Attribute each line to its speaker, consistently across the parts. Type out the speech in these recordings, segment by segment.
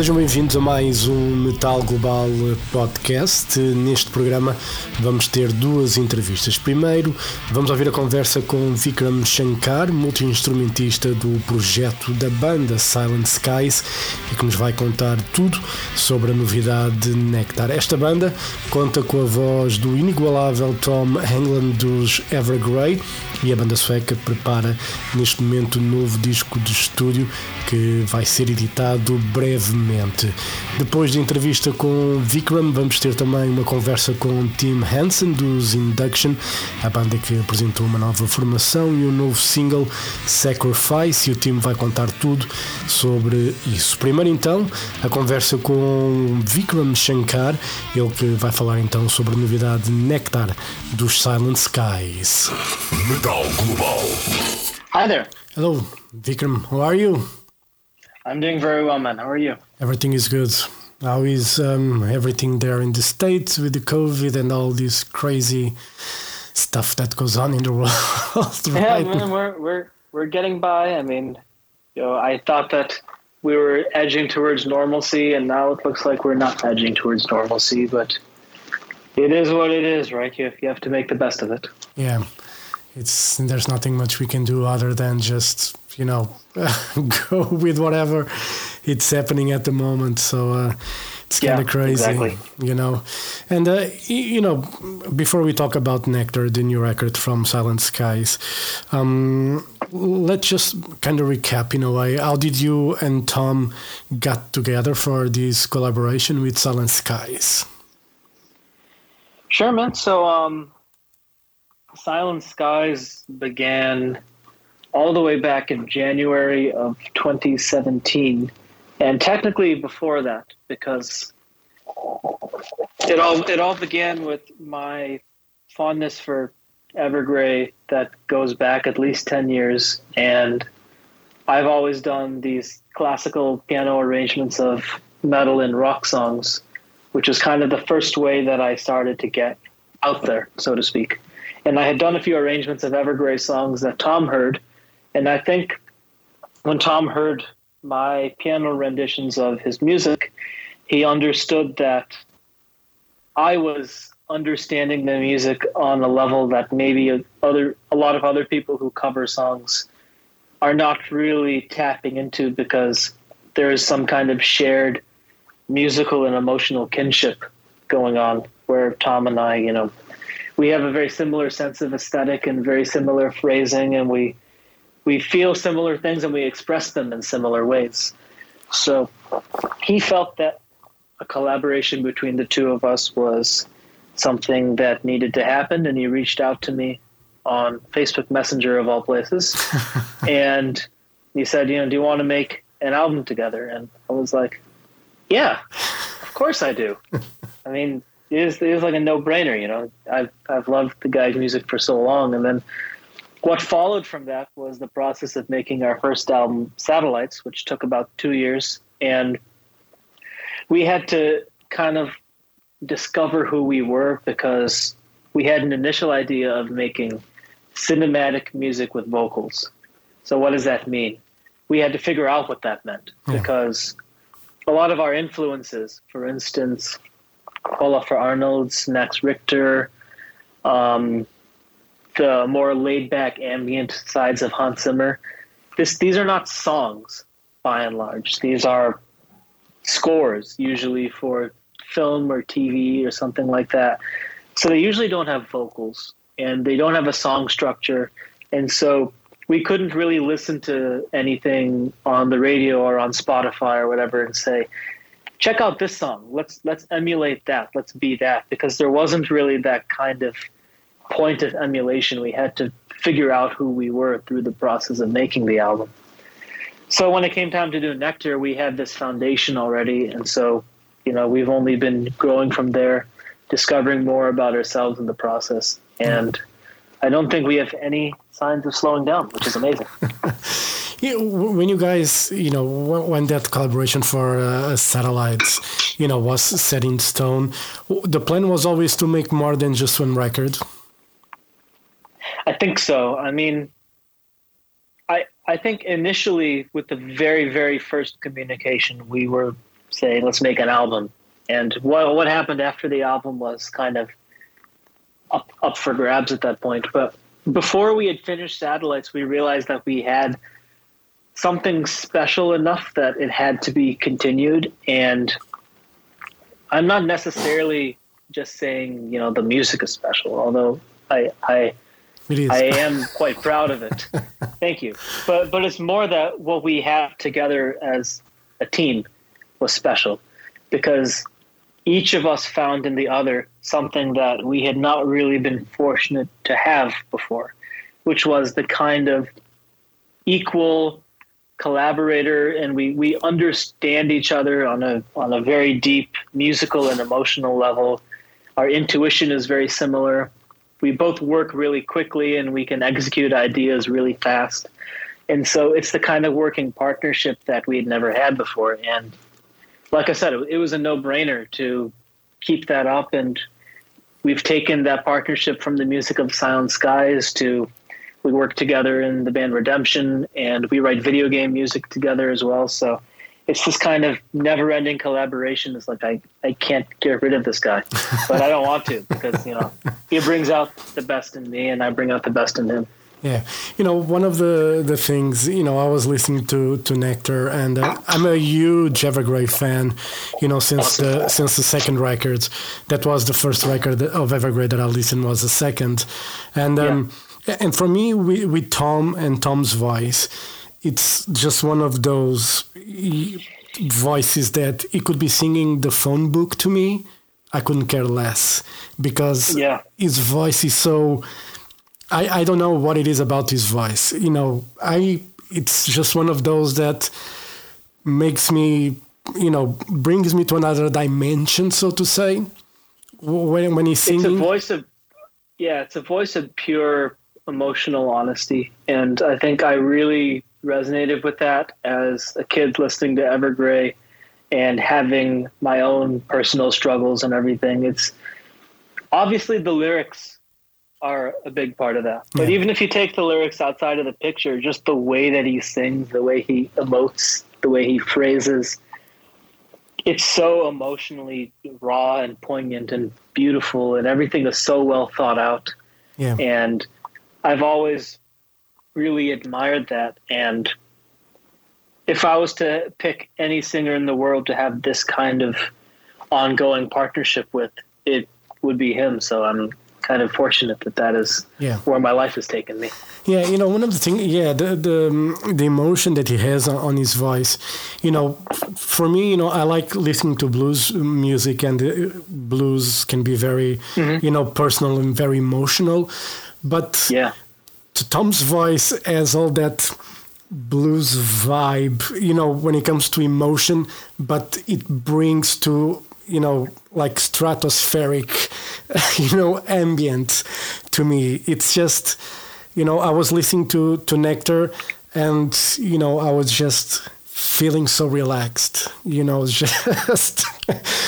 Speaker 1: Sejam bem-vindos a mais um Metal Global Podcast. Neste programa vamos ter duas entrevistas. Primeiro, vamos ouvir a conversa com Vikram Shankar, multi-instrumentista do projeto da banda Silent Skies, e que nos vai contar tudo sobre a novidade Nectar. Esta banda conta com a voz do inigualável Tom Hangland dos Evergrey e a banda sueca prepara neste momento um novo disco de estúdio que vai ser editado brevemente. Depois da entrevista com Vikram, vamos ter também uma conversa com Tim Hansen dos Induction, a banda que apresentou uma nova formação e um novo single Sacrifice, e o Tim vai contar tudo sobre isso. Primeiro então, a conversa com Vikram Shankar, ele que vai falar então sobre a novidade Nectar dos Silent Skies.
Speaker 2: Metal Global.
Speaker 3: Hi there.
Speaker 1: Hello, Vikram, how are you?
Speaker 3: I'm doing very well, man. How are you?
Speaker 1: Everything is good. How is um, everything there in the States with the COVID and all this crazy stuff that goes on in the world?
Speaker 3: Yeah, man, we're we're we're getting by. I mean, you know, I thought that we were edging towards normalcy, and now it looks like we're not edging towards normalcy. But it is what it is, right? You you have to make the best of it.
Speaker 1: Yeah, it's there's nothing much we can do other than just you know go with whatever it's happening at the moment. So uh, it's kind
Speaker 3: Yeah,
Speaker 1: of crazy,
Speaker 3: exactly.
Speaker 1: you know. And uh, you know, before we talk about Nectar, the new record from Silent Skies, um, let's just kind of recap in a way. How did you and Tom got together for this collaboration with Silent Skies?
Speaker 3: Sure, man. So, um, Silent Skies began all the way back in January of 2017, and technically before that, because it all it all began with my fondness for Evergrey that goes back at least 10 years, and I've always done these classical piano arrangements of metal and rock songs which was kind of the first way that I started to get out there, so to speak. And I had done a few arrangements of Evergrey songs that Tom heard, and I think when Tom heard my piano renditions of his music, he understood that I was understanding the music on a level that maybe other a lot of other people who cover songs are not really tapping into because there is some kind of shared musical and emotional kinship going on where Tom and I, you know, we have a very similar sense of aesthetic and very similar phrasing and we we feel similar things and we express them in similar ways. So he felt that a collaboration between the two of us was something that needed to happen and he reached out to me on Facebook Messenger of all places and he said, you know, do you want to make an album together? And I was like, yeah, of course I do. I mean, it is, it is like a no brainer, you know. I've, I've loved the guy's music for so long. And then what followed from that was the process of making our first album, Satellites, which took about two years. And we had to kind of discover who we were because we had an initial idea of making cinematic music with vocals. So, what does that mean? We had to figure out what that meant hmm. because a lot of our influences, for instance, Olafur Arnalds Max Richter, um, the more laid back ambient sides of Hans Zimmer, this, these are not songs by and large. These are scores, usually for film or TV or something like that. So they usually don't have vocals and they don't have a song structure. And so we couldn't really listen to anything on the radio or on Spotify or whatever and say, check out this song. Let's let's emulate that. Let's be that because there wasn't really that kind of point of emulation. We had to figure out who we were through the process of making the album. So when it came time to do Nectar, we had this foundation already, and so you know we've only been growing from there, discovering more about ourselves in the process, and I don't think we have any signs of slowing down, which is amazing.
Speaker 1: Yeah, when you guys, you know, when, that collaboration for uh, satellites, you know, was set in stone, the plan was always to make more than just one record.
Speaker 3: I think so. I mean, I I think initially with the very very first communication, we were saying let's make an album, and what what happened after the album was kind of up up for grabs at that point. But before we had finished Satellites, we realized that we had something special enough that it had to be continued. And I'm not necessarily just saying, you know, the music is special, although I I I am quite proud of it. Thank you. But but it's more that what we have together as a team was special because each of us found in the other something that we had not really been fortunate to have before, which was the kind of equal collaborator and we, we understand each other on a on a very deep musical and emotional level. Our intuition is very similar. We both work really quickly and we can execute ideas really fast. And so it's the kind of working partnership that we had never had before. And like I said, it, was a no brainer to keep that up. And we've taken that partnership from the music of Silent Skies to we work together in the band Redemption and we write video game music together as well. So it's this kind of never ending collaboration. It's like I, I can't get rid of this guy, but I don't want to because, you know, he brings out the best in me and I bring out the best in him.
Speaker 1: Yeah, you know, one of the the things, you know, I was listening to to Nectar, and uh, I'm a huge Evergrey fan. You know, since the since the second records, that was the first record of Evergrey that I listened was the second, and um, yeah. And for me, with, with Tom and Tom's voice, it's just one of those voices that he could be singing the phone book to me. I couldn't care less because
Speaker 3: yeah.
Speaker 1: his voice is so I, I don't know what it is about his voice. You know, I it's just one of those that makes me, you know, brings me to another dimension, so to say. When when he's singing,
Speaker 3: it's a voice of, yeah, it's a voice of pure emotional honesty, and I think I really resonated with that as a kid listening to Evergrey and having my own personal struggles and everything. It's obviously the lyrics are a big part of that. But yeah. even if you take the lyrics outside of the picture, just the way that he sings, the way he emotes, the way he phrases, it's so emotionally raw and poignant and beautiful, and everything is so well thought out.
Speaker 1: Yeah.
Speaker 3: And I've always really admired that. And if I was to pick any singer in the world to have this kind of ongoing partnership with, it would be him. So I'm kind of fortunate that that is
Speaker 1: yeah.
Speaker 3: where my life has taken me.
Speaker 1: Yeah, you know, one of the things, yeah, the, the the emotion that he has on his voice, you know, for me, you know, I like listening to blues music, and blues can be very, mm-hmm. you know, personal and very emotional, but
Speaker 3: yeah,
Speaker 1: to Tom's voice has all that blues vibe, you know, when it comes to emotion, but it brings to you know like stratospheric you know ambient to me. It's just you know i was listening to to nectar and you know i was just feeling so relaxed you know just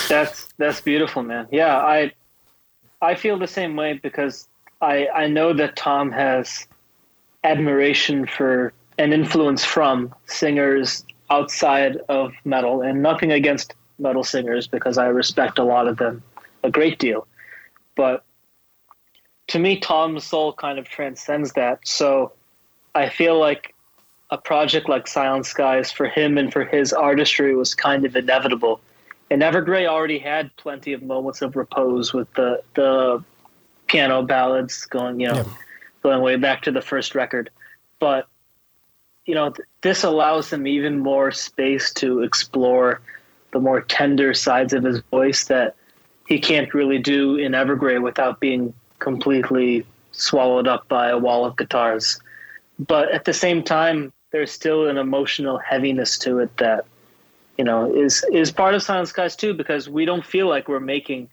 Speaker 3: that's that's beautiful man. Yeah i i feel the same way because i i know that tom has admiration for and influence from singers outside of metal and nothing against metal singers because I respect a lot of them a great deal. But to me, Tom's soul kind of transcends that. So I feel like a project like Silent Skies for him and for his artistry was kind of inevitable. And Evergrey already had plenty of moments of repose with the the piano ballads going, you know, yeah. going way back to the first record. But you know, th- this allows him even more space to explore the more tender sides of his voice that he can't really do in Evergrey without being completely swallowed up by a wall of guitars. But at the same time, there's still an emotional heaviness to it that you know is is part of Silent Skies too, because we don't feel like we're making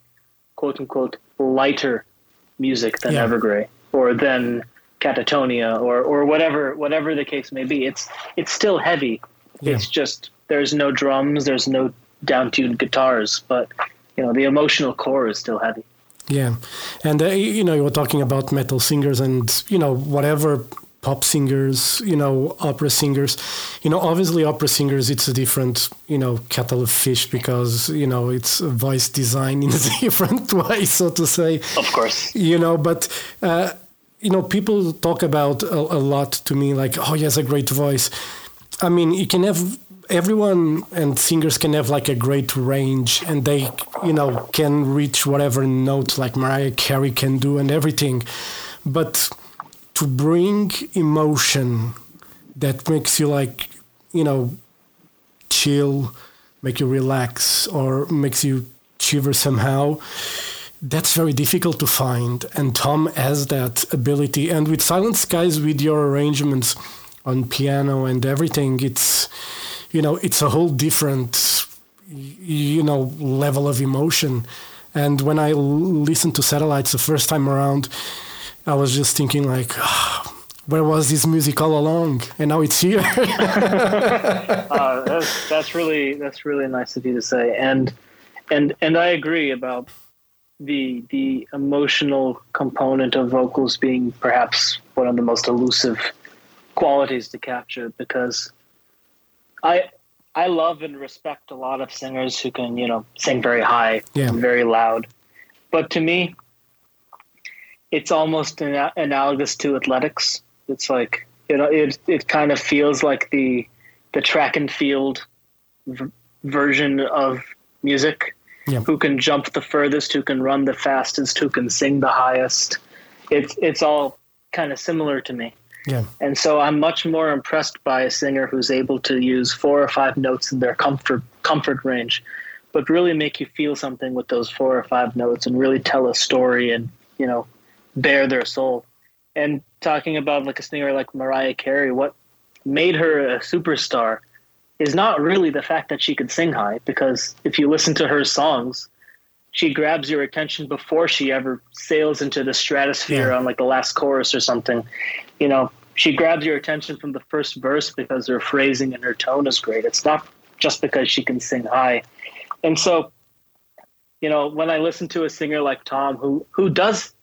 Speaker 3: quote unquote lighter music than yeah. Evergrey or than Katatonia or or whatever whatever the case may be. It's it's still heavy. Yeah. It's just there's no drums, there's no downtuned guitars, but you know the emotional core is still heavy.
Speaker 1: Yeah, and uh, you know you were talking about metal singers and you know whatever pop singers, you know opera singers. You know, obviously opera singers it's a different you know kettle of fish because you know it's voice design in a different way, so to say.
Speaker 3: Of course.
Speaker 1: You know, but. Uh, you know, people talk about a, a lot to me, like, "Oh, he has a great voice." I mean, you can have everyone and singers can have like a great range and they you know can reach whatever note like mariah carey can do and everything but to bring emotion that makes you like you know chill make you relax or makes you shiver somehow. That's very difficult to find. And tom has that ability. And with silent skies with your arrangements on piano and everything it's you know it's a whole different you know level of emotion. And when i listened to satellites the first time around i was just thinking like oh, where was this music all along and now it's here
Speaker 3: uh, that's, that's really that's really nice of you to say and and and i agree about the the emotional component of vocals being perhaps one of the most elusive qualities to capture because I I love and respect a lot of singers who can, you know, sing very high
Speaker 1: Yeah.
Speaker 3: and very loud. But to me, it's almost ana- analogous to athletics. It's like, you know, it it kind of feels like the the track and field v- version of music.
Speaker 1: Yeah.
Speaker 3: Who can jump the furthest, who can run the fastest, who can sing the highest. It's it's all kind of similar to me.
Speaker 1: yeah
Speaker 3: And so I'm much more impressed by a singer who's able to use four or five notes in their comfort comfort range, but really make you feel something with those four or five notes and really tell a story and, you know, bare their soul. And talking about like a singer like Mariah Carey, what made her a superstar is not really the fact that she could sing high, because if you listen to her songs, she grabs your attention before she ever sails into the stratosphere
Speaker 1: Yeah.
Speaker 3: on like the last chorus or something. You know, she grabs your attention from the first verse because her phrasing and her tone is great. It's not just because she can sing high. And so, you know, when I listen to a singer like Tom who who does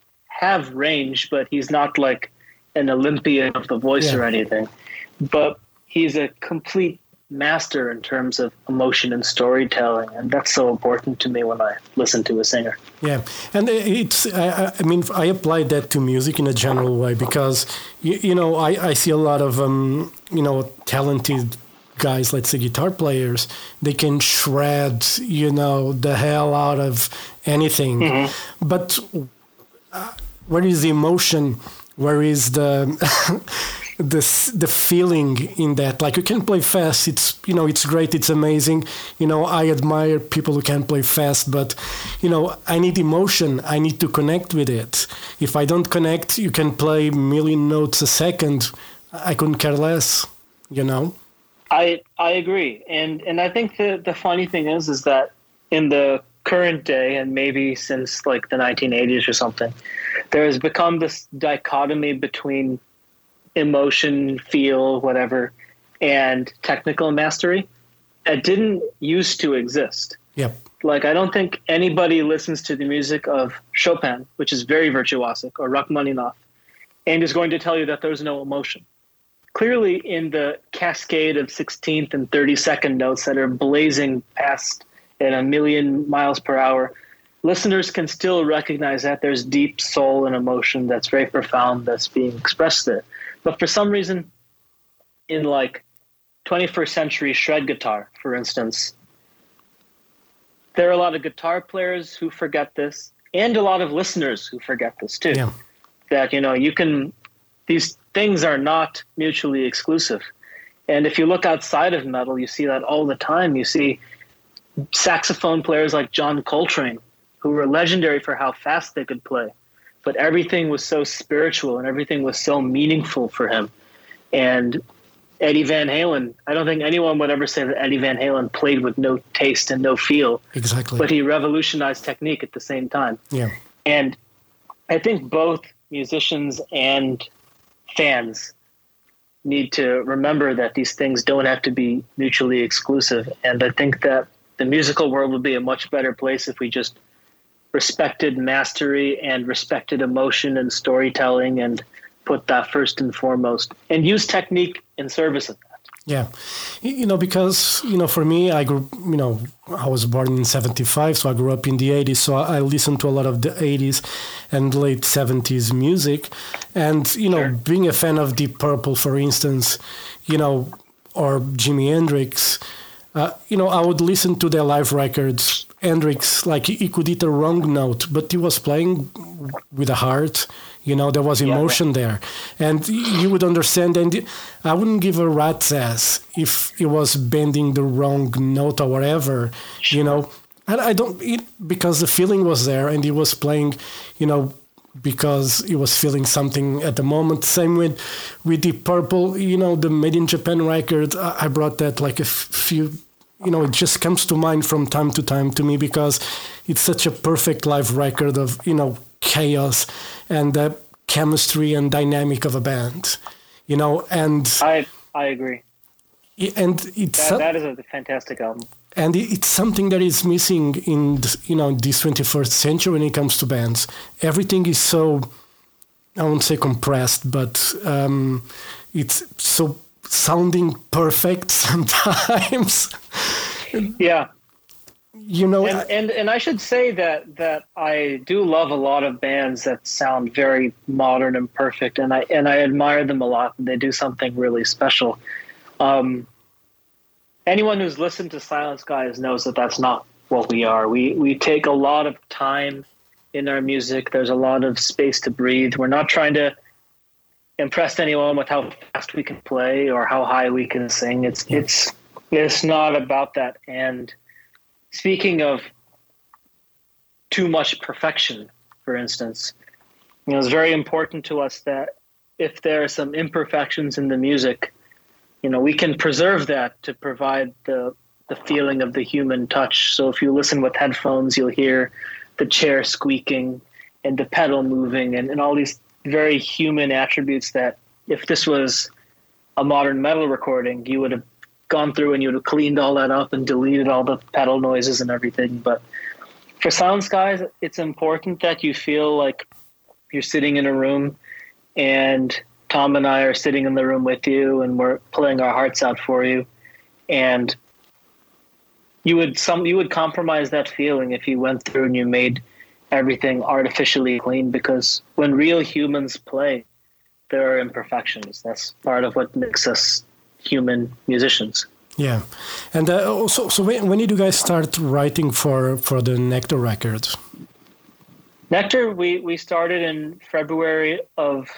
Speaker 3: have range, but he's not like an Olympian of the voice
Speaker 1: Yeah.
Speaker 3: or anything. But he's a complete master in terms of emotion and storytelling, and that's so important to me when I listen to a singer.
Speaker 1: Yeah, and it's I, I- mean I apply that to music in a general way because you, you know I, I see a lot of um, you know talented guys, let's say guitar players, they can shred you know the hell out of anything, but uh, where is the emotion? Where is the the the feeling in that? Like you can play fast. It's you know it's great. It's amazing. You know I admire people who can play fast, but you know I need emotion. I need to connect with it. If I don't connect, you can play million notes a second. I couldn't care less. You know.
Speaker 3: I I agree, and and I think the the funny thing is is that in the current day, and maybe since like the 1980s or something, there has become this dichotomy between emotion, feel, whatever, and technical mastery that didn't used to exist.
Speaker 1: Yep.
Speaker 3: Like I don't think anybody listens to the music of Chopin, which is very virtuosic, or Rachmaninoff, and is going to tell you that there's no emotion clearly in the cascade of 16th and 32nd notes that are blazing past at a million miles per hour, listeners can still recognize that there's deep soul and emotion that's very profound that's being expressed there. But for some reason, in like 21st century shred guitar, for instance, there are a lot of guitar players who forget this, and a lot of listeners who forget this too
Speaker 1: Yeah.
Speaker 3: that you know you can these things are not mutually exclusive and if you look outside of metal you see that all the time you see saxophone players like john coltrane who were legendary for how fast they could play but everything was so spiritual and everything was so meaningful for him and eddie van halen i don't think anyone would ever say that eddie van halen played with no taste and no feel
Speaker 1: Exactly.
Speaker 3: but he revolutionized technique at the same time
Speaker 1: yeah.
Speaker 3: and I think both musicians and fans need to remember that these things don't have to be mutually exclusive. And I think that the musical world would be a much better place if we just respected mastery and respected emotion and storytelling and put that first and foremost and use technique in service of that.
Speaker 1: Yeah, you know, because you know, for me, I grew, you know, I was born in '75, so I grew up in the '80s. So I listened to a lot of the '80s and late '70s music, and you know, sure. being a fan of Deep Purple, for instance, you know, or Jimi Hendrix, uh, you know, I would listen to their live records. Hendrix, like he could hit a wrong note, but he was playing with a heart you know, there was emotion yeah. there, and you would understand. And I wouldn't give a rat's ass if he was bending the wrong note or whatever. Sure. You know, and I don't it, because the feeling was there, and he was playing, you know, because he was feeling something at the moment. Same with with the Purple, you know, the Made in Japan record. I brought that like a few, you know, it just comes to mind from time to time to me because it's such a perfect live record of you know chaos and the chemistry and dynamic of a band you know and
Speaker 3: i i agree.
Speaker 1: And it's
Speaker 3: that, that is a fantastic album.
Speaker 1: And it's something that is missing in you know this 21st century when it comes to bands. Everything is so i won't say compressed but um, it's so sounding perfect sometimes.
Speaker 3: Yeah.
Speaker 1: You know
Speaker 3: and, and, and i should say that that i do love a lot of bands that sound very modern and perfect and i and i admire them a lot and they do something really special. Um, anyone who's listened to Silent Skies knows that that's not what we are. We we take a lot of time in our music. There's a lot of space to breathe. We're not trying to impress anyone with how fast we can play or how high we can sing it's it's it's not about that and speaking of too much perfection, for instance, you know, it's very important to us that if there are some imperfections in the music, you know, we can preserve that to provide the the feeling of the human touch. So if you listen with headphones, you'll hear the chair squeaking and the pedal moving and, and all these very human attributes that if this was a modern metal recording, you would have gone through and you would have cleaned all that up and deleted all the pedal noises and everything. But for Silent Skies, it's important that you feel like you're sitting in a room and Tom and I are sitting in the room with you and we're playing our hearts out for you. And you would some you would compromise that feeling if you went through and you made everything artificially clean because when real humans play, there are imperfections. That's part of what makes us human musicians.
Speaker 1: Yeah, and uh, so so when, when did you guys start writing for for the Nectar records?
Speaker 3: Nectar, we we started in February of,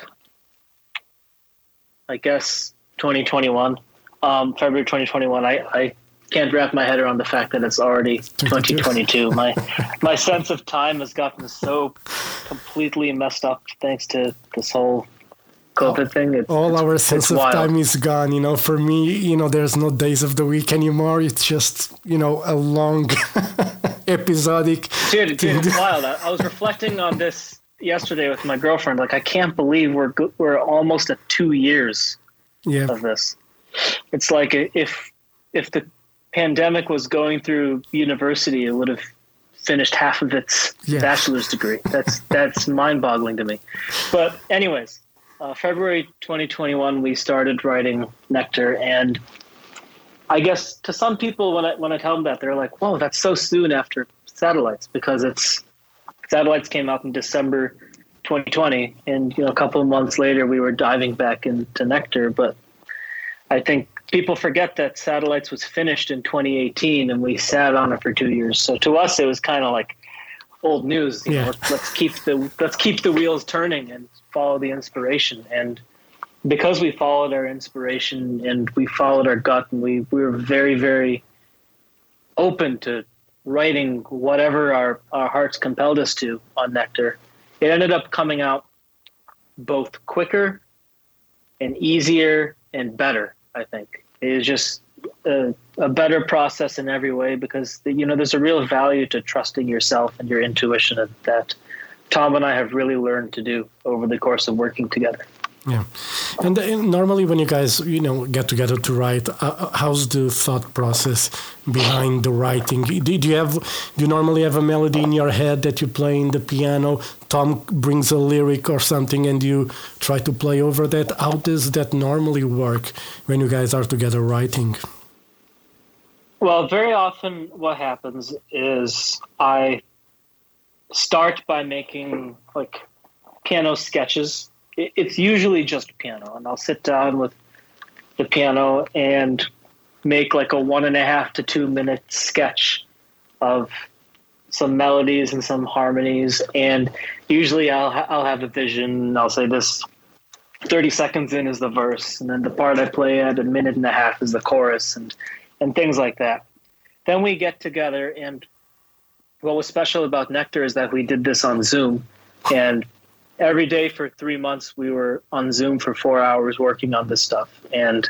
Speaker 3: I guess, 2021. Um, February 2021. I, I can't wrap my head around the fact that it's already 2022. my my sense of time has gotten so completely messed up thanks to this whole COVID thing. It's,
Speaker 1: all
Speaker 3: it's,
Speaker 1: our sense of
Speaker 3: wild.
Speaker 1: time is gone. You know, for me, you know, there's no days of the week anymore. It's just you know a long episodic.
Speaker 3: Dude, dude, it's wild. I, I was reflecting on this yesterday with my girlfriend. Like, I can't believe we're we're almost at two years
Speaker 1: yeah.
Speaker 3: of this. It's like if if the pandemic was going through university, it would have finished half of its yeah. bachelor's degree. That's that's mind-boggling to me. But anyways, uh, February 2021, we started writing Nectar, and I guess to some people, when I when I tell them that, they're like, "Whoa, that's so soon after Satellites," because it's Satellites came out in December 2020, and you know a couple of months later, we were diving back into Nectar. But I think people forget that Satellites was finished in 2018, and we sat on it for two years. So to us, it was kind of like old news. You yeah. know, let's, let's keep the let's keep the wheels turning and follow the inspiration. And because we followed our inspiration and we followed our gut, and we we were very very open to writing whatever our our hearts compelled us to on Nectar. It ended up coming out both quicker and easier and better. I think it is just a, a, better process in every way because you know there's a real value to trusting yourself and your intuition that Tom and I have really learned to do over the course of working together.
Speaker 1: Yeah, and uh, normally when you guys you know get together to write, uh, uh, how's the thought process behind the writing? Do, do you have do you normally have a melody in your head that you play in the piano? Tom brings a lyric or something, and you try to play over that. How does that normally work when you guys are together writing?
Speaker 3: Well, very often what happens is I start by making like piano sketches it's usually just piano, and I'll sit down with the piano and make like a one and a half to two minute sketch of some melodies and some harmonies, and usually I'll I'll have a vision. I'll say this. 30 seconds in is the verse and then the part I play at a minute and a half is the chorus and and things like that. Then we get together and what was special about Nectar is that we did this on Zoom and every day for three months we were on zoom for four hours working on this stuff. And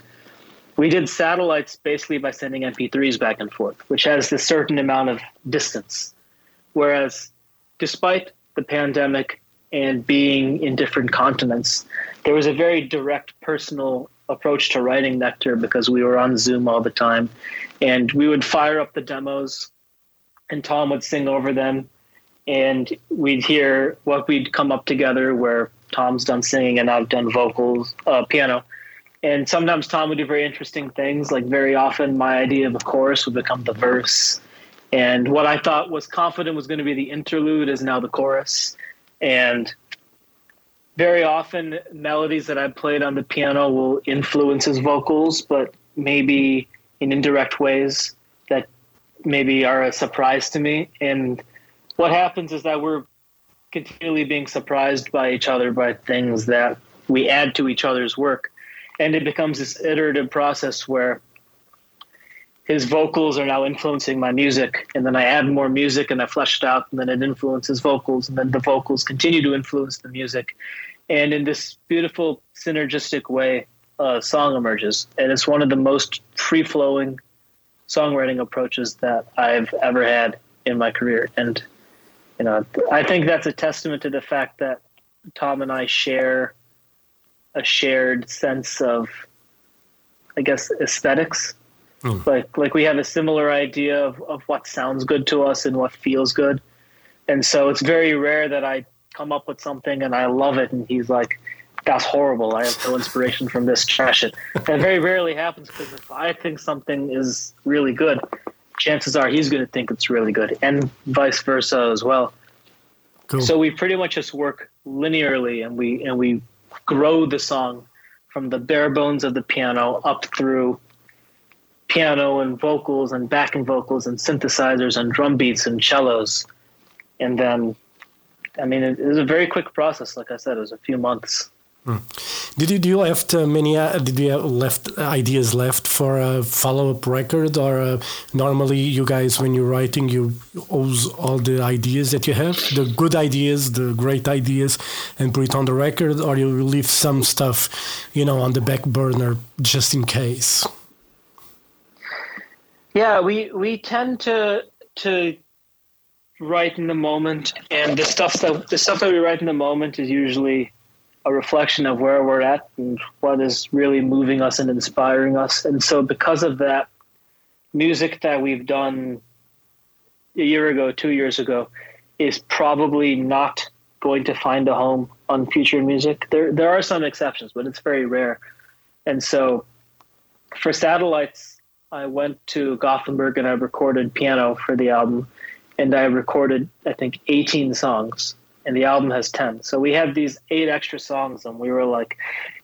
Speaker 3: we did satellites basically by sending mp3s back and forth which has a certain amount of distance. Whereas despite the pandemic and being in different continents there was a very direct personal approach to writing nectar because we were on zoom all the time. And we would fire up the demos and tom would sing over them and we'd hear what we'd come up together where Tom's done singing and I've done vocals, uh, piano. And sometimes Tom would do very interesting things. Like very often, my idea of a chorus would become the verse, and what I thought was confident was going to be the interlude is now the chorus. And very often, melodies that I played on the piano will influence his vocals, but maybe in indirect ways that maybe are a surprise to me. And what happens is that we're continually being surprised by each other by things that we add to each other's work. And it becomes this iterative process where his vocals are now influencing my music. And then i add more music and i flesh it out and then it influences vocals and then the vocals continue to influence the music. And in this beautiful synergistic way a song emerges. And it's one of the most free-flowing songwriting approaches that i've ever had in my career. And you know, I think that's a testament to the fact that Tom and I share a shared sense of, I guess, aesthetics. Mm. Like, like we have a similar idea of, of what sounds good to us and what feels good. And so it's very rare that I come up with something and I love it, and he's like, "That's horrible. I have no inspiration from this. Trash it." That very rarely happens because if I think something is really good, chances are he's going to think it's really good, and vice versa as well. Cool. So we pretty much just work linearly, and we and we grow the song from the bare bones of the piano up through piano and vocals and backing vocals and synthesizers and drum beats and cellos, and then, I mean, it, it was a very quick process. Like I said, it was a few months.
Speaker 1: Did you do you left uh, many? Uh, did you left ideas left for a follow up record, or uh, normally you guys when you're writing you use all the ideas that you have, the good ideas, the great ideas, and put it on the record, or you leave some stuff, you know, on the back burner just in case.
Speaker 3: Yeah, we we tend to to write in the moment, and the stuff that the stuff that we write in the moment is usually a reflection of where we're at and what is really moving us and inspiring us. And so, because of that, music that we've done a year ago, two years ago, is probably not going to find a home on future music. There, there are some exceptions, but it's very rare. And so, for satellites, I went to Gothenburg and I recorded piano for the album, and I recorded I think 18 songs and the album has 10. So we have these eight extra songs, and we were like,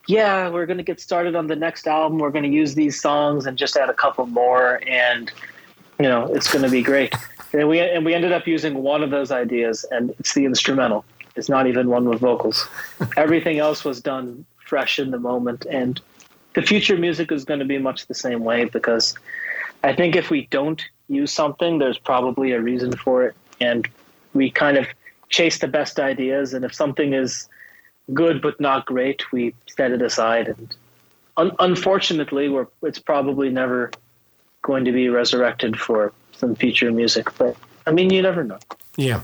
Speaker 3: yeah, we're going to get started on the next album. We're going to use these songs and just add a couple more, and, you know, it's going to be great. and we, and we ended up using one of those ideas, and it's the instrumental. It's not even one with vocals. Everything else was done fresh in the moment, and the future music is going to be much the same way because I think if we don't use something, there's probably a reason for it, and we kind of – chase the best ideas, and if something is good but not great, we set it aside. And un- unfortunately, we're, it's probably never going to be resurrected for some future music. But I mean, you never know.
Speaker 1: Yeah,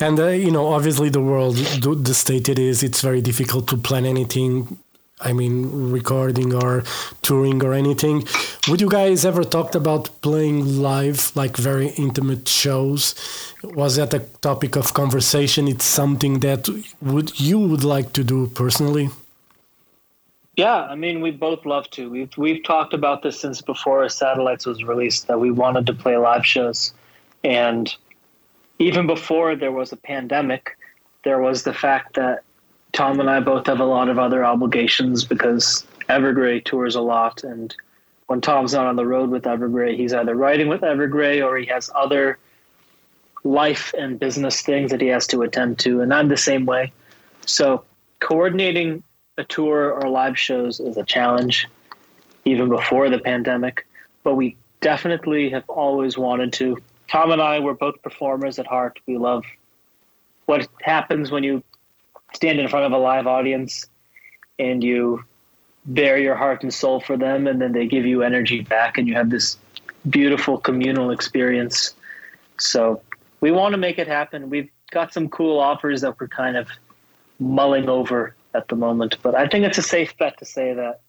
Speaker 1: and uh, you know, obviously, the world, the state it is, it's very difficult to plan anything I mean, recording or touring or anything. Would you guys ever talked about playing live, like very intimate shows? Was that a topic of conversation? It's something that would you would like to do personally?
Speaker 3: Yeah, I mean, we both love to. We've we've talked about this since before Satellites was released that we wanted to play live shows, and even before there was a pandemic, there was the fact that Tom and I both have a lot of other obligations because Evergrey tours a lot, and when Tom's not on the road with Evergrey, he's either writing with Evergrey or he has other life and business things that he has to attend to, and I'm the same way. So coordinating a tour or live shows is a challenge, even before the pandemic. But we definitely have always wanted to. Tom and I were both performers at heart. We love what happens when you stand in front of a live audience and you bare your heart and soul for them, and then they give you energy back, and you have this beautiful communal experience. So we want to make it happen. We've got some cool offers that we're kind of mulling over at the moment. But I think it's a safe bet to say that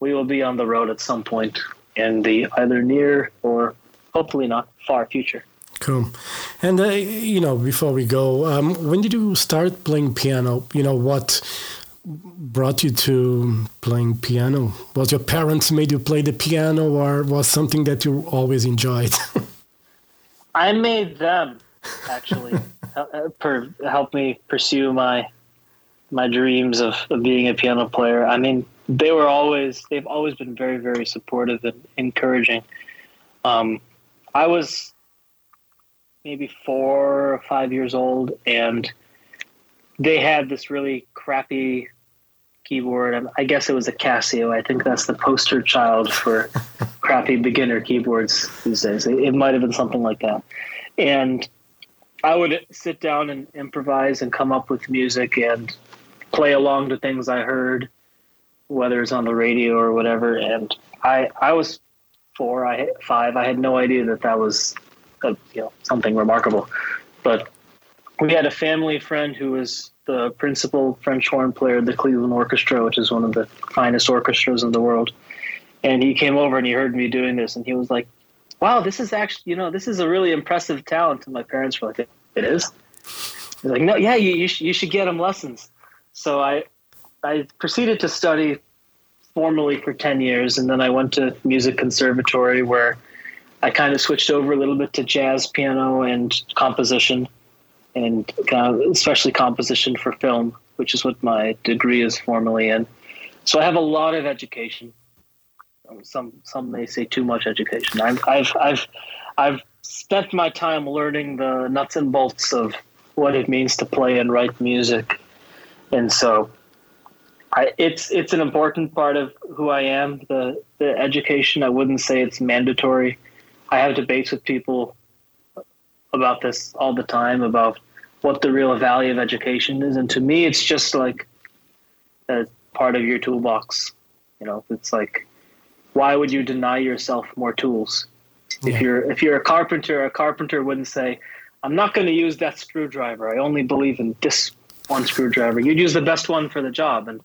Speaker 3: we will be on the road at some point in the either near or hopefully not far future.
Speaker 1: Cool. And uh, you know, before we go, um, when did you start playing piano? You know, what brought you to playing piano? Was your parents made you play the piano, or was something that you always enjoyed?
Speaker 3: I made them actually uh, help me pursue my my dreams of, of being a piano player. I mean, they were always they've always been very very supportive and encouraging. Um, I was maybe four or five years old, and they had this really crappy keyboard. Um, I guess it was a Casio. I think that's the poster child for crappy beginner keyboards these days. It might have been something like that. And I would sit down and improvise and come up with music and play along to things I heard, whether it's on the radio or whatever. And I I was four, I five. I had no idea that that was you know something remarkable, but we had a family friend who was the principal French horn player of the Cleveland Orchestra, which is one of the finest orchestras in the world. And he came over and he heard me doing this, and he was like, "Wow, this is actually you know this is a really impressive talent." And my parents were like, "It is." He's like, "No, yeah, you you, sh- you should get him lessons." So I I proceeded to study formally for 10 years and then I went to music conservatory where I kind of switched over a little bit to jazz piano and composition and kind of especially composition for film, which is what my degree is formally in. So I have a lot of education. Um, some some may say too much education. I've I've I've I've spent my time learning the nuts and bolts of what it means to play and write music and so I, it's it's an important part of who I am. The the education. I wouldn't say it's mandatory. I have debates with people about this all the time about what the real value of education is, and to me, it's just like a part of your toolbox. You know, it's like why would you deny yourself more tools? Yeah. If you're if you're a carpenter, a carpenter wouldn't say, "I'm not going to use that screwdriver. I only believe in this one screwdriver. You'd use the best one for the job. And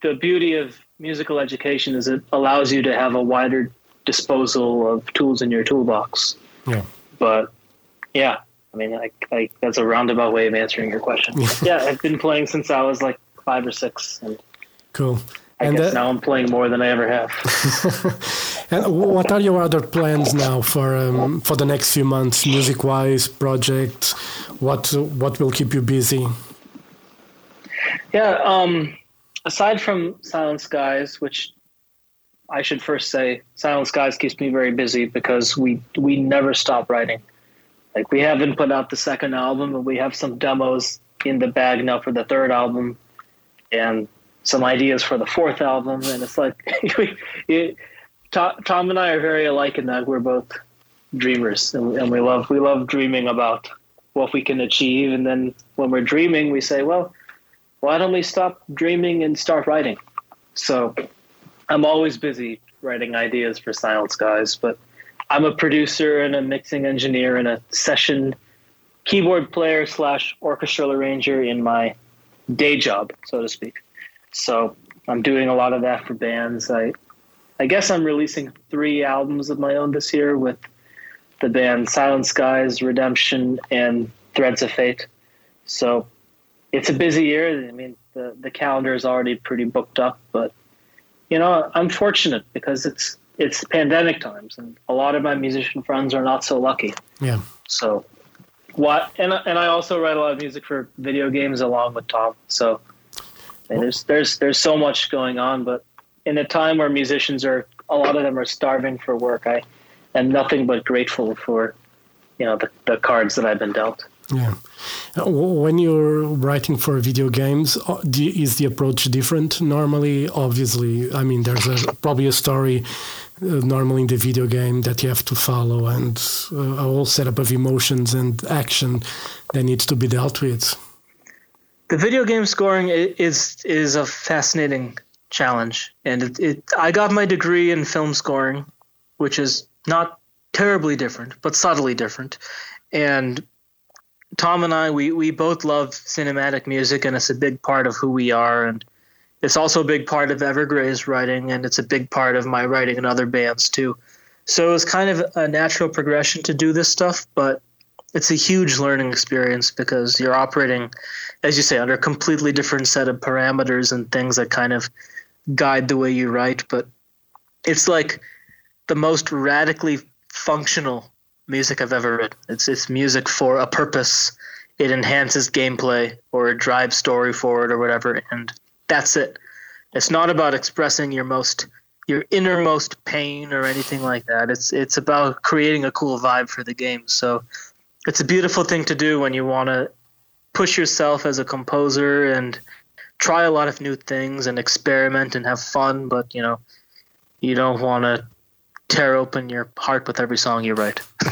Speaker 3: the beauty of musical education is it allows you to have a wider disposal of tools in your toolbox.
Speaker 1: Yeah.
Speaker 3: But yeah, I mean, I, I, that's a roundabout way of answering your question. yeah, I've been playing since I was like five or six. And
Speaker 1: cool.
Speaker 3: I
Speaker 1: and
Speaker 3: guess uh, now I'm playing more than I ever have.
Speaker 1: and what are your other plans now for um, for the next few months, music wise, projects? What what will keep you busy?
Speaker 3: Yeah, um, aside from Silent Skies, which I should first say, Silent Skies keeps me very busy because we we never stop writing. Like we haven't put out the second album, and we have some demos in the bag now for the third album, and some ideas for the fourth album, and it's like it, Tom and I are very alike in that we're both dreamers, and, and we love we love dreaming about what we can achieve, and then when we're dreaming, we say, well, why don't we stop dreaming and start writing? So I'm always busy writing ideas for Silent Skies, but I'm a producer and a mixing engineer and a session keyboard player slash orchestral arranger in my day job, so to speak. So I'm doing a lot of that for bands. I I guess I'm releasing three albums of my own this year with the band Silent Skies, Redemption, and Threads of Fate. So it's a busy year. I mean, the the calendar is already pretty booked up, but you know, I'm fortunate because it's it's pandemic times, and a lot of my musician friends are not so lucky.
Speaker 1: Yeah.
Speaker 3: So what? And and I also write a lot of music for video games along with Tom. So there's there's there's so much going on, but in a time where musicians are a lot of them are starving for work, I am nothing but grateful for you know the, the cards that I've been dealt.
Speaker 1: Yeah. Uh, when you're writing for video games, uh, is the approach different? Normally, obviously, I mean, there's a, probably a story uh, normally in the video game that you have to follow and uh, a whole setup of emotions and action that needs to be dealt with.
Speaker 3: The video game scoring is is a fascinating challenge, and it, it I got my degree in film scoring, which is not terribly different, but subtly different, and Tom and I, we, we both love cinematic music, and it's a big part of who we are. And it's also a big part of Evergrey's writing, and it's a big part of my writing and other bands too. So it was kind of a natural progression to do this stuff, but it's a huge learning experience because you're operating, as you say, under a completely different set of parameters and things that kind of guide the way you write. But it's like the most radically functional music I've ever written. It's it's music for a purpose. It enhances gameplay or it drives story forward or whatever, and that's it. It's not about expressing your most your innermost pain or anything like that. It's it's about creating a cool vibe for the game. So it's a beautiful thing to do when you want to push yourself as a composer and try a lot of new things and experiment and have fun, but you know, you don't want to tear open your heart with every song you write.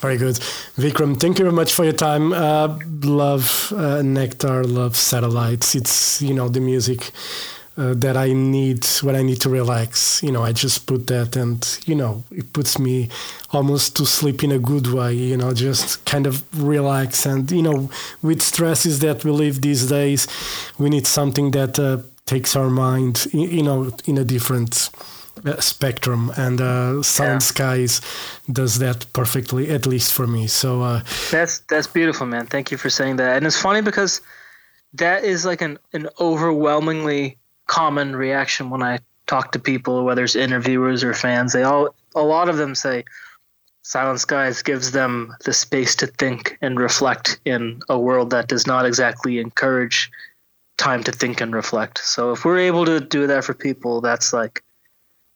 Speaker 1: very good. Vikram, thank you very much for your time. Uh, love uh, Nectar, love Satellites. It's, you know, the music uh, that I need when I need to relax. You know, I just put that and, you know, it puts me almost to sleep in a good way, you know, just kind of relax. And, you know, with stresses that we live these days, we need something that uh, takes our mind, you know, in a different spectrum and uh, Silent yeah. Skies does that perfectly, at least for me. So uh,
Speaker 3: that's that's beautiful, man. Thank you for saying that. And it's funny because that is like an an overwhelmingly common reaction when I talk to people, whether it's interviewers or fans. They all a lot of them say Silent Skies gives them the space to think and reflect in a world that does not exactly encourage time to think and reflect. So if we're able to do that for people, that's like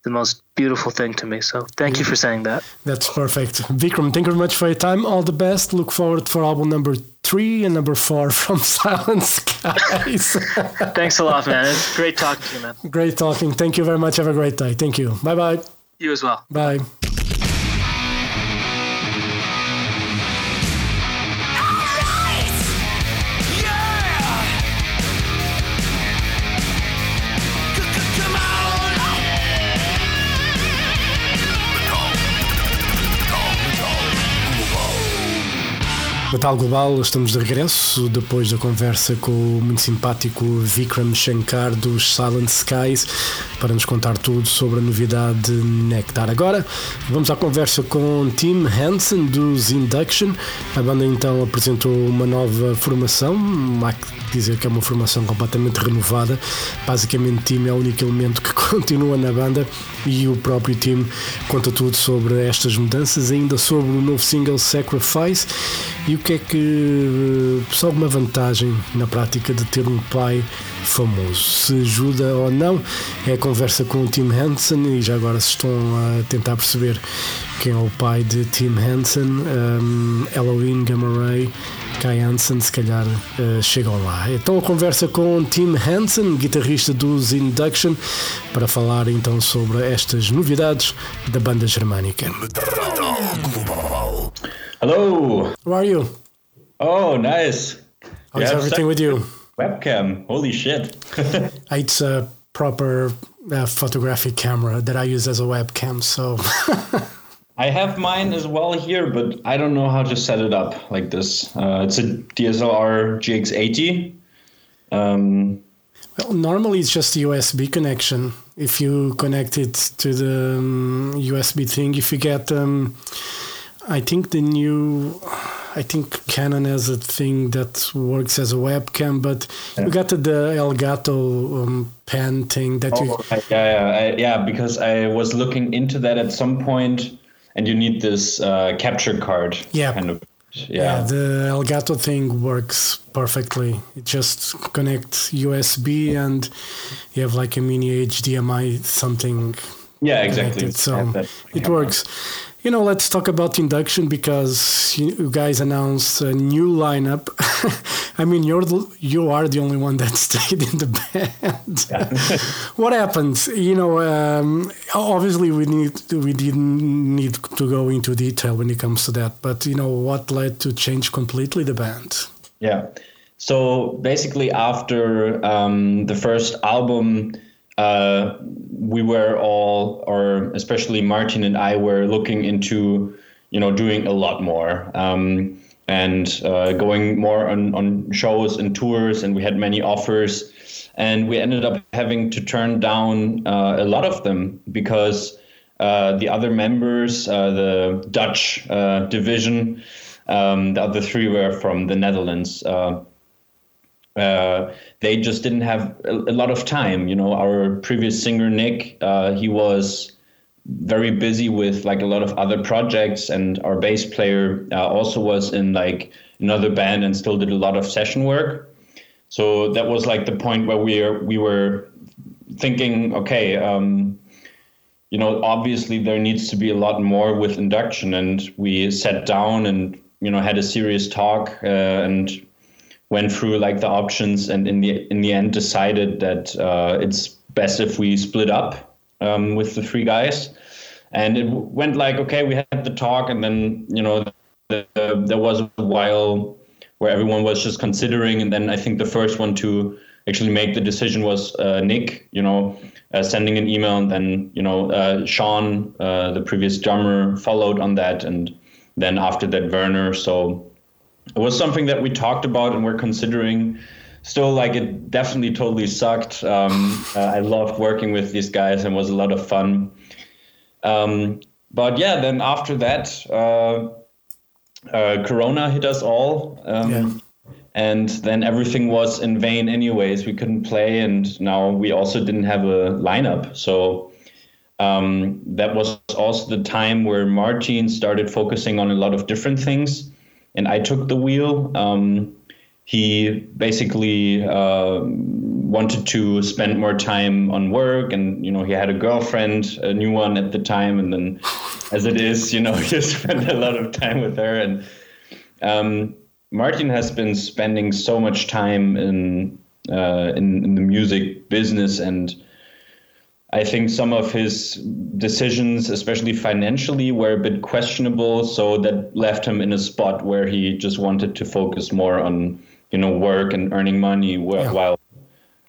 Speaker 3: the most beautiful thing to me. So thank you for saying that.
Speaker 1: That's perfect. Vikram, thank you very much for your time. All the best. Look forward for album number three and number four from Silent Skies.
Speaker 3: Thanks a lot, man. It's great talking to you, man.
Speaker 1: Great talking. Thank you very much. Have a great day. Thank you. Bye bye.
Speaker 3: You as well.
Speaker 1: Bye. Metal Global, estamos de regresso depois da conversa com o muito simpático Vikram Shankar dos Silent Skies para nos contar tudo sobre a novidade Nectar. Agora vamos à conversa com Tim Hansen dos Induction. A banda então apresentou uma nova formação, há que dizer que é uma formação completamente renovada. Basicamente, Tim é o único elemento que continua na banda e o próprio Tim conta tudo sobre estas mudanças, ainda sobre o novo single Sacrifice e que é que se alguma vantagem na prática de ter um pai famoso, se ajuda ou não, é a conversa com o Tim Henson e já agora se estão a tentar perceber quem é o pai de Tim Henson, um, Elohim Gamma Ray, Kai Hansen, se calhar uh, chegam lá. Então a conversa com Tim Hansen, guitarrista dos Induction, para falar então sobre estas novidades da banda germânica.
Speaker 4: Hello.
Speaker 1: How are you?
Speaker 4: Oh, nice.
Speaker 1: How's everything with you?
Speaker 4: Webcam. Holy shit.
Speaker 1: it's a proper uh, photographic camera that I use as a webcam, so.
Speaker 4: I have mine as well here, but I don't know how to set it up like this. Uh, it's a DSLR GX80. Um,
Speaker 1: Well, normally it's just a USB connection. If you connect it to the um, USB thing, if you get, um, I think the new, I think Canon has a thing that works as a webcam, but
Speaker 4: Yeah.
Speaker 1: you got the, the Elgato um, pen thing that you.
Speaker 4: Oh, yeah, yeah, I, yeah. Because I was looking into that at some point, and you need this uh, capture card.
Speaker 1: Yeah.
Speaker 4: Kind of.
Speaker 1: Yeah,
Speaker 4: Yeah.
Speaker 1: the Elgato thing works perfectly. It just connects USB and you have like a mini HDMI something
Speaker 4: Yeah. Exactly.
Speaker 1: connected. So it works. You know, let's talk about induction because you guys announced a new lineup. I mean, you're the, you are the only one that stayed in the band. what happened? You know, um, obviously we need we didn't need to go into detail when it comes to that, but you know what led to change completely the band.
Speaker 4: Yeah. So basically, after um, the first album, uh, we were all, or especially Martin and I, were looking into, you know, doing a lot more um, and uh, going more on, on shows and tours, and we had many offers, and we ended up having to turn down uh, a lot of them because uh, the other members, uh, the Dutch uh, division, um, the other three were from the Netherlands. Uh, uh, they just didn't have a, a, lot of time. You know, our previous singer Nick, uh, he was very busy with like a lot of other projects, and our bass player uh, also was in like another band and still did a lot of session work. So that was like the point where we are, we were thinking, okay. Um, you know, obviously there needs to be a lot more with induction, and we sat down and you know had a serious talk uh, and went through like the options, and in the in the end decided that uh, it's best if we split up um, with the three guys, and it went like okay, we had the talk, and then you know the, the, there was a while where everyone was just considering, and then I think the first one to actually make the decision was uh, Nick, you know, uh, sending an email, and then you know uh, Sean, uh, the previous drummer, followed on that, and then after that Werner. So it was something that we talked about and we're considering. Still, like it definitely totally sucked. Um, uh, I loved working with these guys and was a lot of fun. Um, but yeah, then after that, uh, Corona hit us all. Um,
Speaker 1: Yeah.
Speaker 4: and then everything was in vain anyways we couldn't play and now we also didn't have a lineup so um, that was also the time where martin started focusing on a lot of different things and i took the wheel. Um, he basically uh, wanted to spend more time on work and you know he had a girlfriend a new one at the time. And then as it is you know he spent a lot of time with her. And um, Martin has been spending so much time in, uh, in in the music business, and I think some of his decisions, especially financially, were a bit questionable. So that left him in a spot where he just wanted to focus more on you know work and earning money
Speaker 1: Yeah.
Speaker 4: while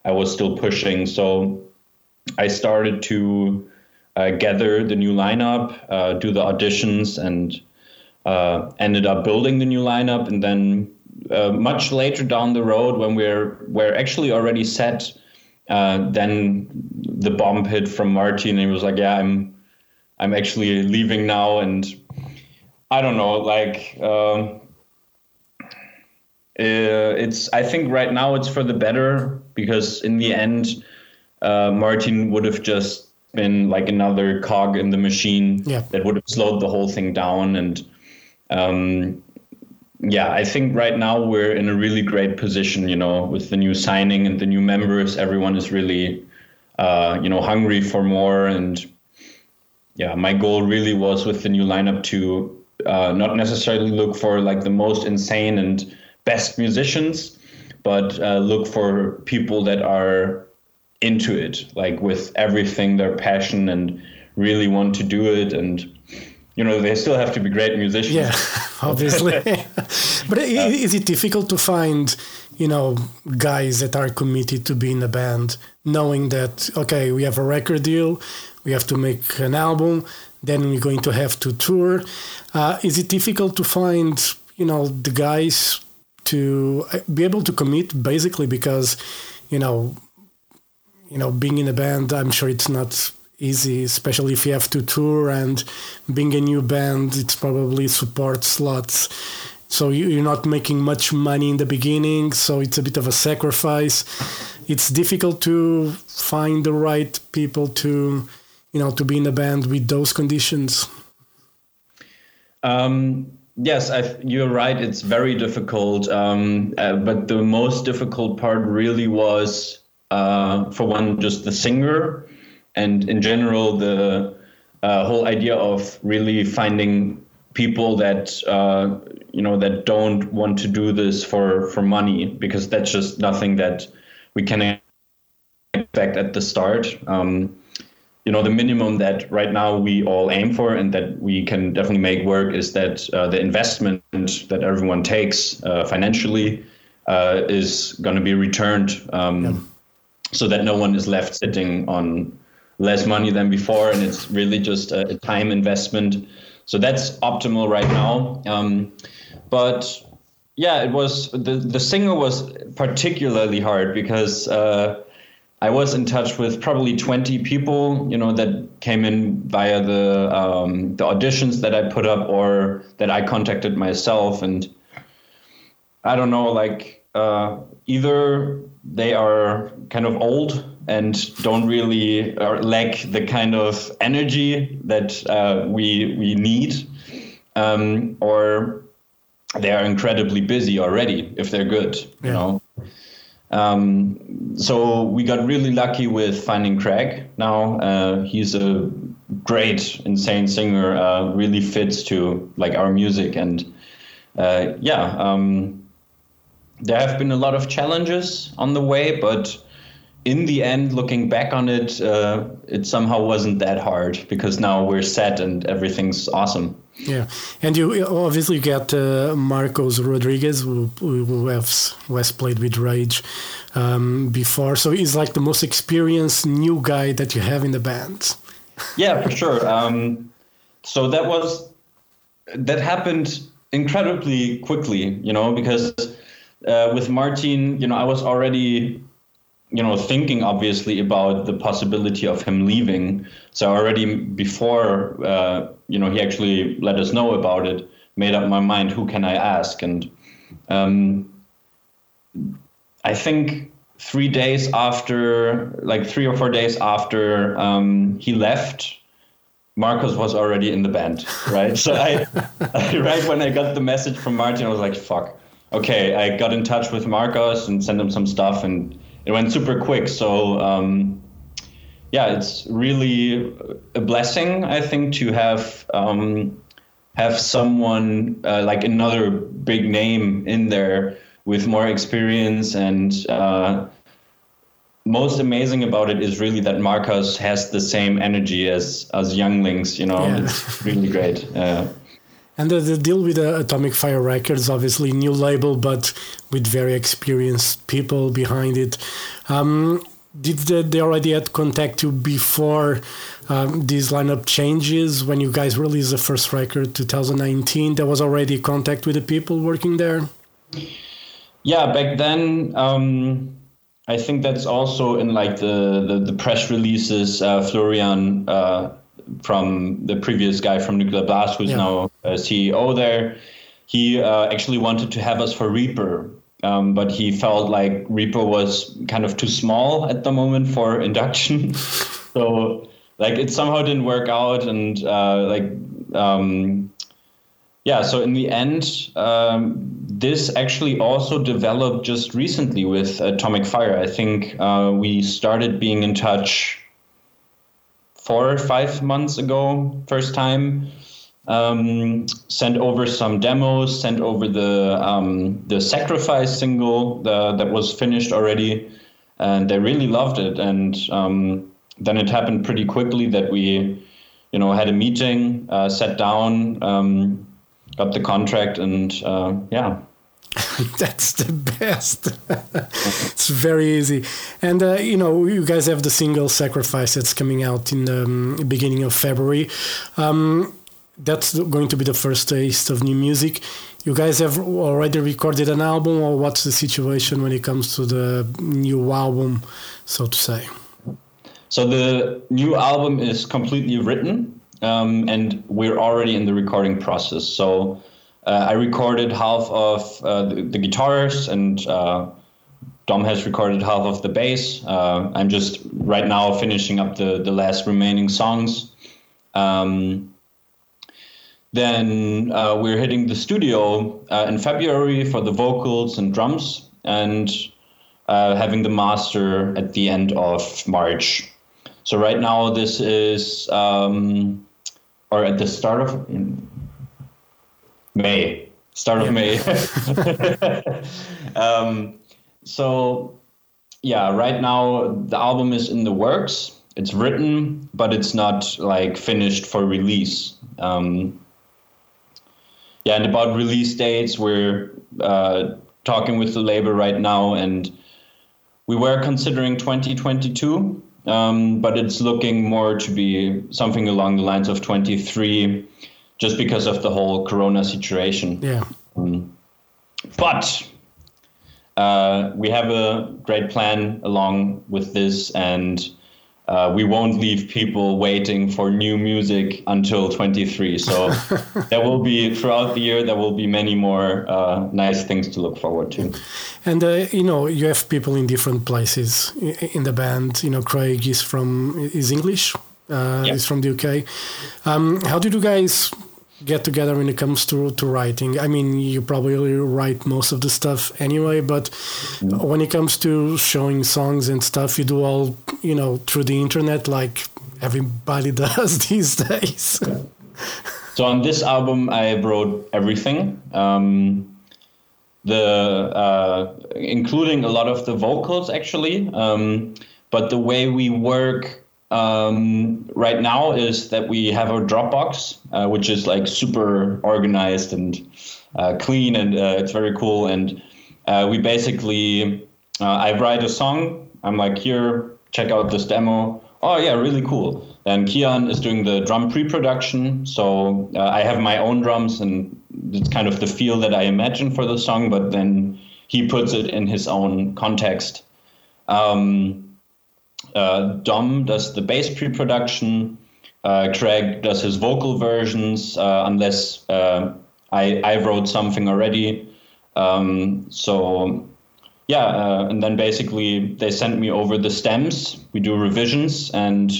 Speaker 4: I was still pushing. So I started to uh, gather the new lineup, uh, do the auditions, and uh, ended up building the new lineup, and then uh, much later down the road, when we're we're actually already set, uh, then the bomb hit from Martin, and he was like, "Yeah, I'm I'm actually leaving now," and I don't know, like. Um, uh, it's I think right now it's for the better because in the end, uh, Martin would have just been like another cog in the machine
Speaker 1: Yeah.
Speaker 4: that would have slowed the whole thing down and um, yeah, I think right now we're in a really great position, you know, with the new signing and the new members. Everyone is really, uh, you know, hungry for more. And yeah, my goal really was with the new lineup to uh, not necessarily look for like the most insane and best musicians, but uh, look for people that are into it, like with everything, their passion, and really want to do it. And you know, they still have to be great musicians.
Speaker 1: Yeah, obviously. but is it difficult to find, you know, guys that are committed to be in a band, knowing that okay, we have a record deal, we have to make an album, then we're going to have to tour. Uh, is it difficult to find, you know, the guys to uh, be able to commit, basically because, you know. you know, being in a band, I'm sure it's not easy, especially if you have to tour and being a new band, it's probably support slots. So you're not making much money in the beginning, so it's a bit of a sacrifice. It's difficult to find the right people to, you know, to be in a band with those conditions.
Speaker 4: Um, yes, I've, you're right. It's very difficult. Um, uh, but the most difficult part really was, uh, for one, just the singer and in general the uh, whole idea of really finding people that uh, you know that don't want to do this for for money because that's just nothing that we can expect at the start. Um, you know, the minimum that right now we all aim for and that we can definitely make work is that uh, the investment that everyone takes uh, financially uh, is going to be returned, um, yeah. so that no one is left sitting on less money than before, and it's really just a, a time investment. So that's optimal right now. Um, but yeah, it was the the singer was particularly hard because uh, I was in touch with probably 20 people, you know, that came in via the um, the auditions that I put up or that I contacted myself, and I don't know, like uh, either they are kind of old and don't really lack the kind of energy that uh, we we need, um, or they are incredibly busy already if they're good, yeah. you know. Um, so we got really lucky with finding Craig. Now uh, he's a great, insane singer. Uh, really fits to like our music, and uh, yeah, um, there have been a lot of challenges on the way, but in the end, looking back on it, uh, it somehow wasn't that hard because now we're set and everything's awesome.
Speaker 1: Yeah, and you obviously get uh, Marcos Rodriguez, who, who, has, who played with Rage um, before. So he's like the most experienced new guy that you have in the band.
Speaker 4: Yeah, for sure. Um, so that was that happened incredibly quickly, you know, because uh, with Martin, you know, I was already you know thinking obviously about the possibility of him leaving. So already before uh, you know he actually let us know about it made up my mind who can i ask? And um, i think three days after like three or four days after um, he left marcos was already in the band right? So I, right when i got the message from martin i was like fuck. Okay i got in touch with marcos and sent him some stuff and it went super quick. So um, yeah, it's really a blessing, I think, to have um, have someone uh, like another big name in there with more experience and. Uh, most amazing about it is really that Marcos has the same energy as as younglings. You know, yeah. it's really great. Uh,
Speaker 1: and the, the deal with uh, Atomic Fire Records, obviously new label, but with very experienced people behind it. Um, did they, they already had contact you before um, these lineup changes when you guys released the first record 2019 there was already contact with the people working there
Speaker 4: yeah back then um, i think that's also in like the the, the press releases uh, florian uh, from the previous guy from Nuclear Blast, who's yeah. now CEO there. He uh, actually wanted to have us for Reaper, um, but he felt like Reaper was kind of too small at the moment for induction. so like it somehow didn't work out, and uh, like um, yeah. So in the end, um, this actually also developed just recently with Atomic Fire. I think uh, we started being in touch four or five months ago, first time. Um, sent over some demos, sent over the um, the sacrifice single the, that was finished already, and they really loved it. And um, then it happened pretty quickly that we, you know, had a meeting, uh, sat down, um, got the contract, and uh, yeah,
Speaker 1: That's the best. it's very easy. And, uh, you know, you guys have the single Sacrifice that's coming out in the um, beginning of February. Um, that's going to be the first taste of new music. You guys have already recorded an album, or what's the situation when it comes to the new album, so to say?
Speaker 4: So the new album is completely written, um, and we're already in the recording process. So uh, I recorded half of uh, the, the, guitars, and uh, Dom has recorded half of the bass. Uh, I'm just right now finishing up the the last remaining songs. Um, then we're hitting the studio in February for the vocals and drums, and having the master at the end of March. So right now, this is, um, or at the start of May, start of May. um, so yeah, right now the album is in the works. It's written, but it's not like finished for release. Um, yeah, and about release dates, we're uh, talking with the label right now, and we were considering 2022 um, but it's looking more to be something along the lines of 23, just because of the whole Corona situation.
Speaker 1: Yeah.
Speaker 4: Um, but uh, we have a great plan along with this, and uh, we won't leave people waiting for new music until 23. So there will be throughout the year there will be many more uh, nice things to look forward to.
Speaker 1: And uh, you know you have people in different places in the band. You know Craig is from is English. Uh, yep. He's from the UK. Um, how did you guys get together when it comes to, to writing. I mean, you probably write most of the stuff anyway, but mm. when it comes to showing songs and stuff, you do all, you know, through the internet like everybody does these days.
Speaker 4: so on this album, I wrote everything. Um, the uh, including a lot of the vocals actually, um, but the way we work um, right now is that we have a Dropbox, uh, which is like super organized and uh, clean, and uh, it's very cool. And uh, we basically, uh, I write a song. I'm like, here, check out this demo. Oh yeah, really cool. Then Kian is doing the drum pre-production, so uh, I have my own drums, and it's kind of the feel that I imagine for the song. But then he puts it in his own context. Um, uh, Dom does the bass pre-production. Uh, Craig does his vocal versions, uh, unless uh, I, I wrote something already. Um, so yeah, uh, and then basically they send me over the stems. We do revisions, and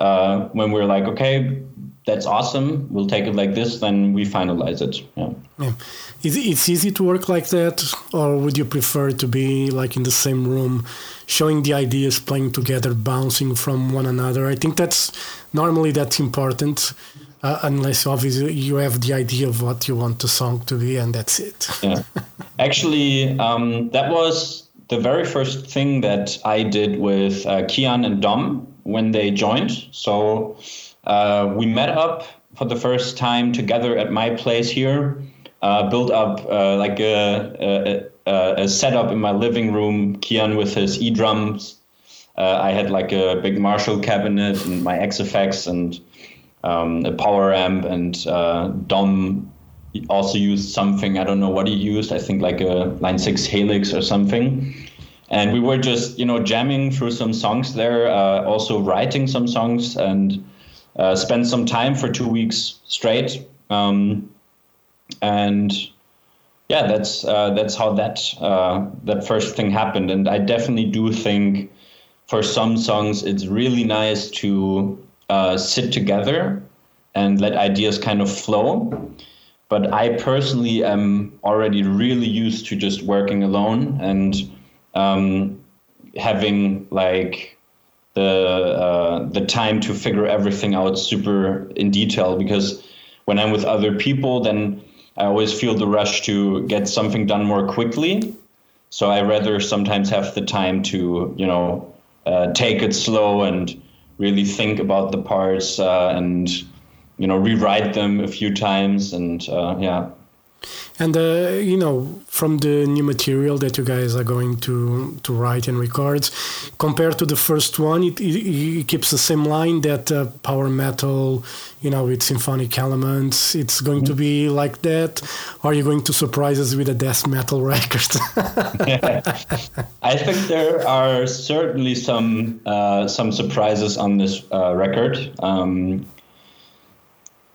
Speaker 4: uh, when we're like, okay, that's awesome. We'll take it like this. Then we finalize it. Yeah.
Speaker 1: yeah. It's easy to work like that, or would you prefer to be like in the same room, showing the ideas, playing together, bouncing from one another? I think that's normally that's important, uh, unless obviously you have the idea of what you want the song to be, and that's it.
Speaker 4: yeah. Actually, um, that was the very first thing that I did with uh, Kian and Dom when they joined. So uh, we met up for the first time together at my place here, uh, built up uh, like a, a, a, setup in my living room, Kian with his e drums. Uh, I had like a big Marshall cabinet and my Axe-Fx and um, a power amp, and uh, Dom also used something. I don't know what he used. I think like a Line 6 Helix or something and we were just you know jamming through some songs there uh, also writing some songs and uh, spent some time for two weeks straight, um, and yeah, that's uh, that's how that uh, that first thing happened. And I definitely do think for some songs it's really nice to uh, sit together and let ideas kind of flow. But I personally am already really used to just working alone and um, having like the uh, the time to figure everything out super in detail because when I'm with other people, then I always feel the rush to get something done more quickly. So I rather sometimes have the time to you know uh, take it slow and really think about the parts uh, and you know rewrite them a few times and uh, yeah
Speaker 1: And uh, you know, from the new material that you guys are going to to write and record, compared to the first one, it, it, it keeps the same line that uh, power metal, you know, with symphonic elements. It's going to be like that. Or are you going to surprise us with a death metal record?
Speaker 4: I think there are certainly some uh, some surprises on this uh, record. Um,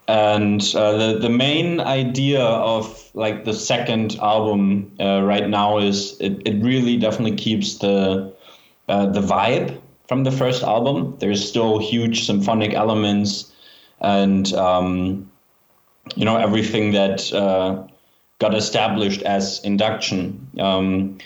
Speaker 4: and uh, the the main idea of like the second album uh, right now is it, it really definitely keeps the uh, the vibe from the first album. There's still huge symphonic elements and um, you know everything that uh, got established as induction. Um,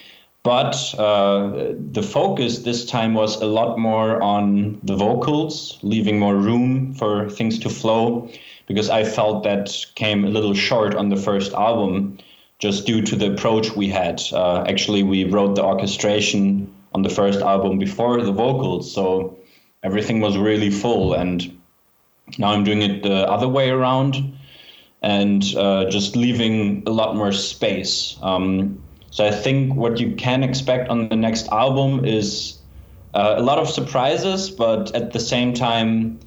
Speaker 4: but uh, the focus this time was a lot more on the vocals, leaving more room for things to flow because I felt that came a little short on the first album just due to the approach we had. Uh, actually, we wrote the orchestration on the first album before the vocals, so everything was really full. And now I'm doing it the other way around and uh, just leaving a lot more space. Um, so I think what you can expect on the next album is uh, a lot of surprises, but at the same time,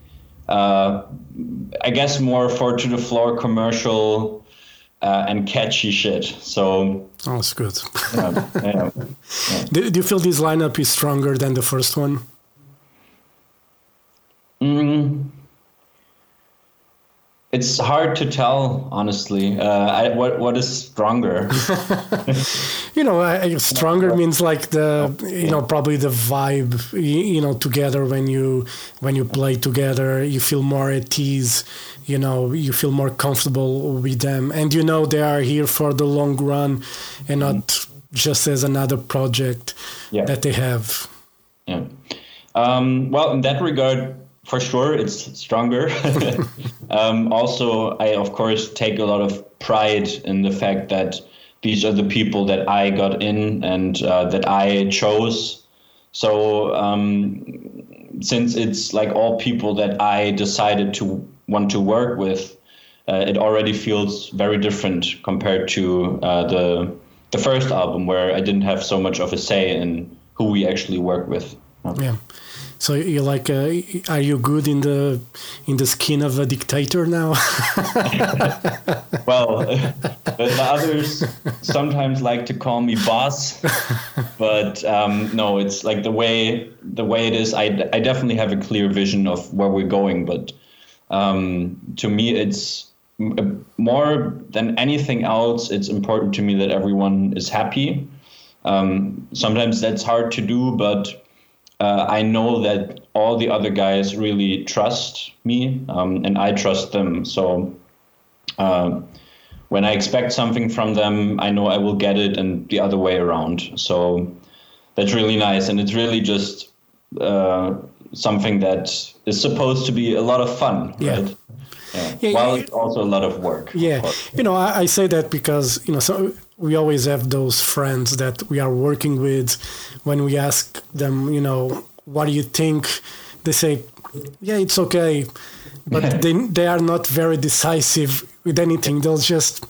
Speaker 4: uh, I guess more four to the floor commercial uh, and catchy shit. So
Speaker 1: oh, that's good. yeah, yeah, yeah. Do, do, you feel this lineup is stronger than the first one?
Speaker 4: Mm, it's hard to tell, honestly. Uh, I, what what is stronger?
Speaker 1: you know, stronger means like the you know probably the vibe. You know, together when you when you play together, you feel more at ease. You know, you feel more comfortable with them, and you know they are here for the long run, and not mm-hmm. just as another project yeah. that they have.
Speaker 4: Yeah. Um, well, in that regard, for sure it's stronger. um, also, I of course take a lot of pride in the fact that these are the people that I got in and uh, that I chose. So um, since it's like all people that I decided to want to work with, uh, it already feels very different compared to uh, the the first album where I didn't have so much of a say in who we actually work with.
Speaker 1: Yeah. So you're like, uh, are you good in the in the skin of a dictator now?
Speaker 4: well, the others sometimes like to call me boss, but um, no, it's like the way the way it is. I, I definitely have a clear vision of where we're going, but um, to me, it's more than anything else. It's important to me that everyone is happy. Um, sometimes that's hard to do, but uh, I know that all the other guys really trust me, um, and I trust them. So uh, when I expect something from them, I know I will get it, and the other way around. So that's really nice, and it's really just uh, something that is supposed to be a lot of fun, yeah. right? Yeah. yeah While it's also a lot of work.
Speaker 1: Yeah, of you know, I, I say that because you know, so we always have those friends that we are working with. When we ask them you know what do you think? They say yeah it's okay. But they, they are not very decisive with anything. They'll just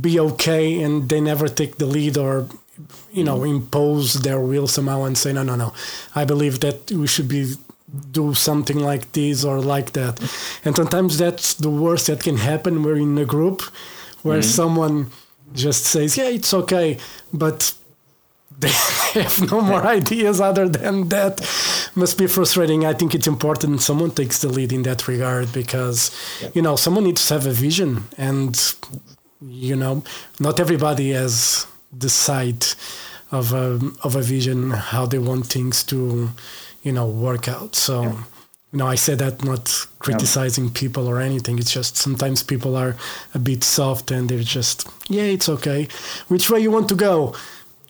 Speaker 1: be okay and they never take the lead or you know impose their will somehow and say no no no. I believe that we should be do something like this or like that. And sometimes that's the worst that can happen. We're in a group where mm-hmm. someone just says, yeah, it's okay, but they have no more ideas other than that. Must be frustrating. I think it's important someone takes the lead in that regard because, yeah. you know, someone needs to have a vision, and you know, not everybody has the sight of a of a vision how they want things to, you know, work out. So. Yeah you know, I say that not criticizing yeah. people or anything. It's just sometimes people are a bit soft and they're just, yeah, it's okay. Which way you want to go?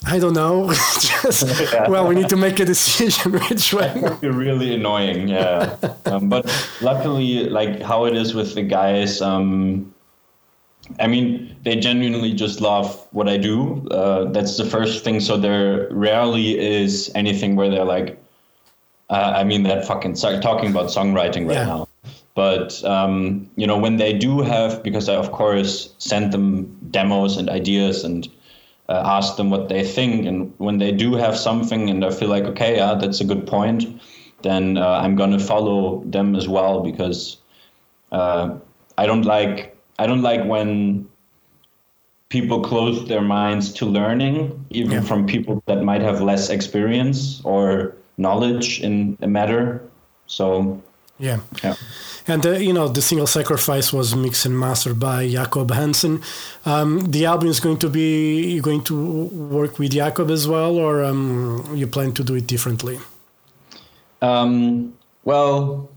Speaker 1: I don't know. just, yeah. well, we need to make a decision which way.
Speaker 4: You're really annoying, yeah. um, but luckily, like how it is with the guys, um, I mean, they genuinely just love what I do. Uh, that's the first thing. So there rarely is anything where they're like, uh, I mean that fucking talking about songwriting right yeah. now. But um, you know when they do have, because I of course send them demos and ideas and uh, ask them what they think. And when they do have something and I feel like, okay, yeah, that's a good point, then uh, I'm going to follow them as well because uh, I don't like I don't like when people close their minds to learning, even yeah. from people that might have less experience or knowledge in a matter. So
Speaker 1: yeah, yeah. And uh, you know, the single sacrifice was mixed and mastered by Jacob Hansen. Um, the album is going to be you going to work with Jacob as well, or um, you plan to do it differently?
Speaker 4: Um, well,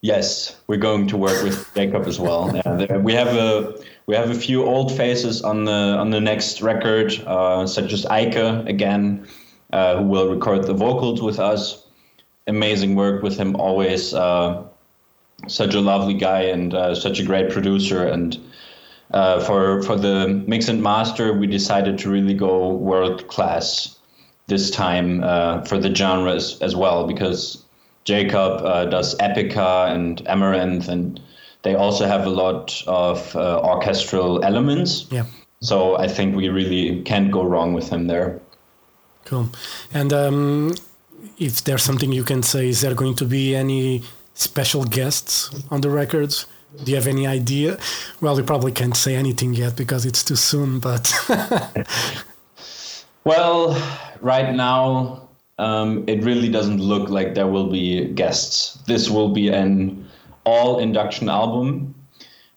Speaker 4: yes, we're going to work with Jacob as well. Uh, we have a we have a few old faces on the on the next record, uh, such as Eike again, uh, who will record the vocals with us. Amazing work with him always. Uh, such a lovely guy and uh, such a great producer. And uh, for for the mix and master, we decided to really go world class this time uh, for the genres as well because Jacob uh, does epica and Amaranthe and they also have a lot of uh, orchestral elements.
Speaker 1: Yeah.
Speaker 4: So I think we really can't go wrong with him there.
Speaker 1: Cool. And um, if there's something you can say, is there going to be any special guests on the records? Do you have any idea? Well, you probably can't say anything yet because it's too soon, but.
Speaker 4: well, right now, um, it really doesn't look like there will be guests. This will be an all induction album.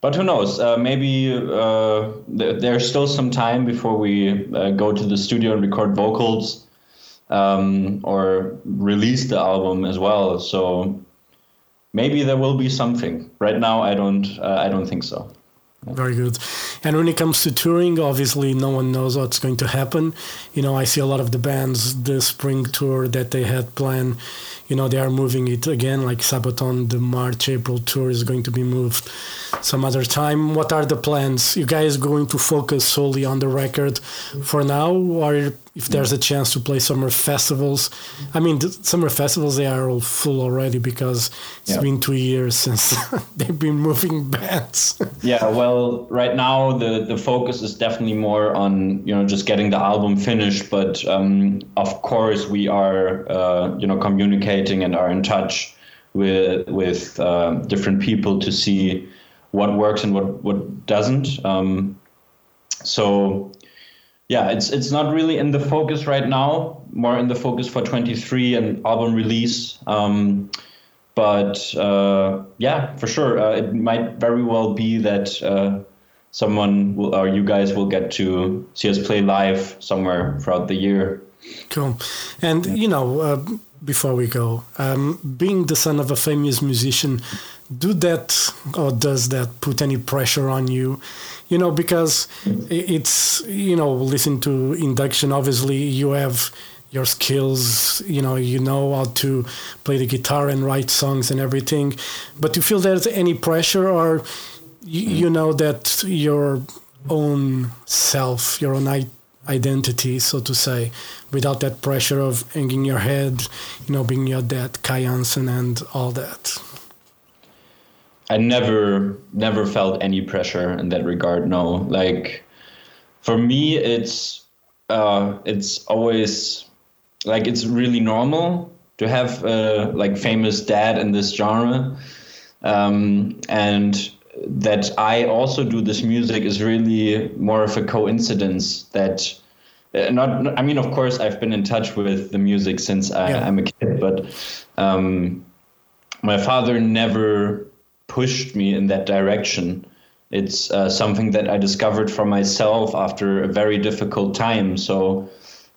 Speaker 4: But who knows? Uh, maybe uh, th- there's still some time before we uh, go to the studio and record vocals um, or release the album as well. So maybe there will be something. Right now, I don't. Uh, I don't think so.
Speaker 1: Very good. And when it comes to touring, obviously no one knows what's going to happen. You know, I see a lot of the bands, the spring tour that they had planned, you know, they are moving it again, like Sabaton, the March, April tour is going to be moved some other time. What are the plans? You guys going to focus solely on the record for now, or if there's a chance to play summer festivals? I mean, the summer festivals they are all full already because it's yeah. been two years since they've been moving bands.
Speaker 4: yeah, well, right now the the focus is definitely more on you know just getting the album finished, but um, of course we are uh, you know communicating and are in touch with with uh, different people to see what works and what what doesn't. Um, so yeah, it's it's not really in the focus right now. More in the focus for 23 and album release. Um, but uh, yeah, for sure, uh, it might very well be that uh, someone will, or you guys will get to see us play live somewhere throughout the year.
Speaker 1: Cool, and you know, uh, before we go, um, being the son of a famous musician, do that or does that put any pressure on you? You know, because mm. it's you know, listen to induction. Obviously, you have your skills you know you know how to play the guitar and write songs and everything but do you feel there's any pressure or you, mm. you know that your own self your own identity so to say without that pressure of hanging your head you know being your dad Kai Hansen and all that
Speaker 4: I never never felt any pressure in that regard no. Like for me it's uh, it's always like it's really normal to have a like famous dad in this genre. Um, and that i also do this music is really more of a coincidence that uh, not i mean of course i've been in touch with the music since I, am a kid but um, my father never pushed me in that direction it's uh, something that i discovered for myself after a very difficult time so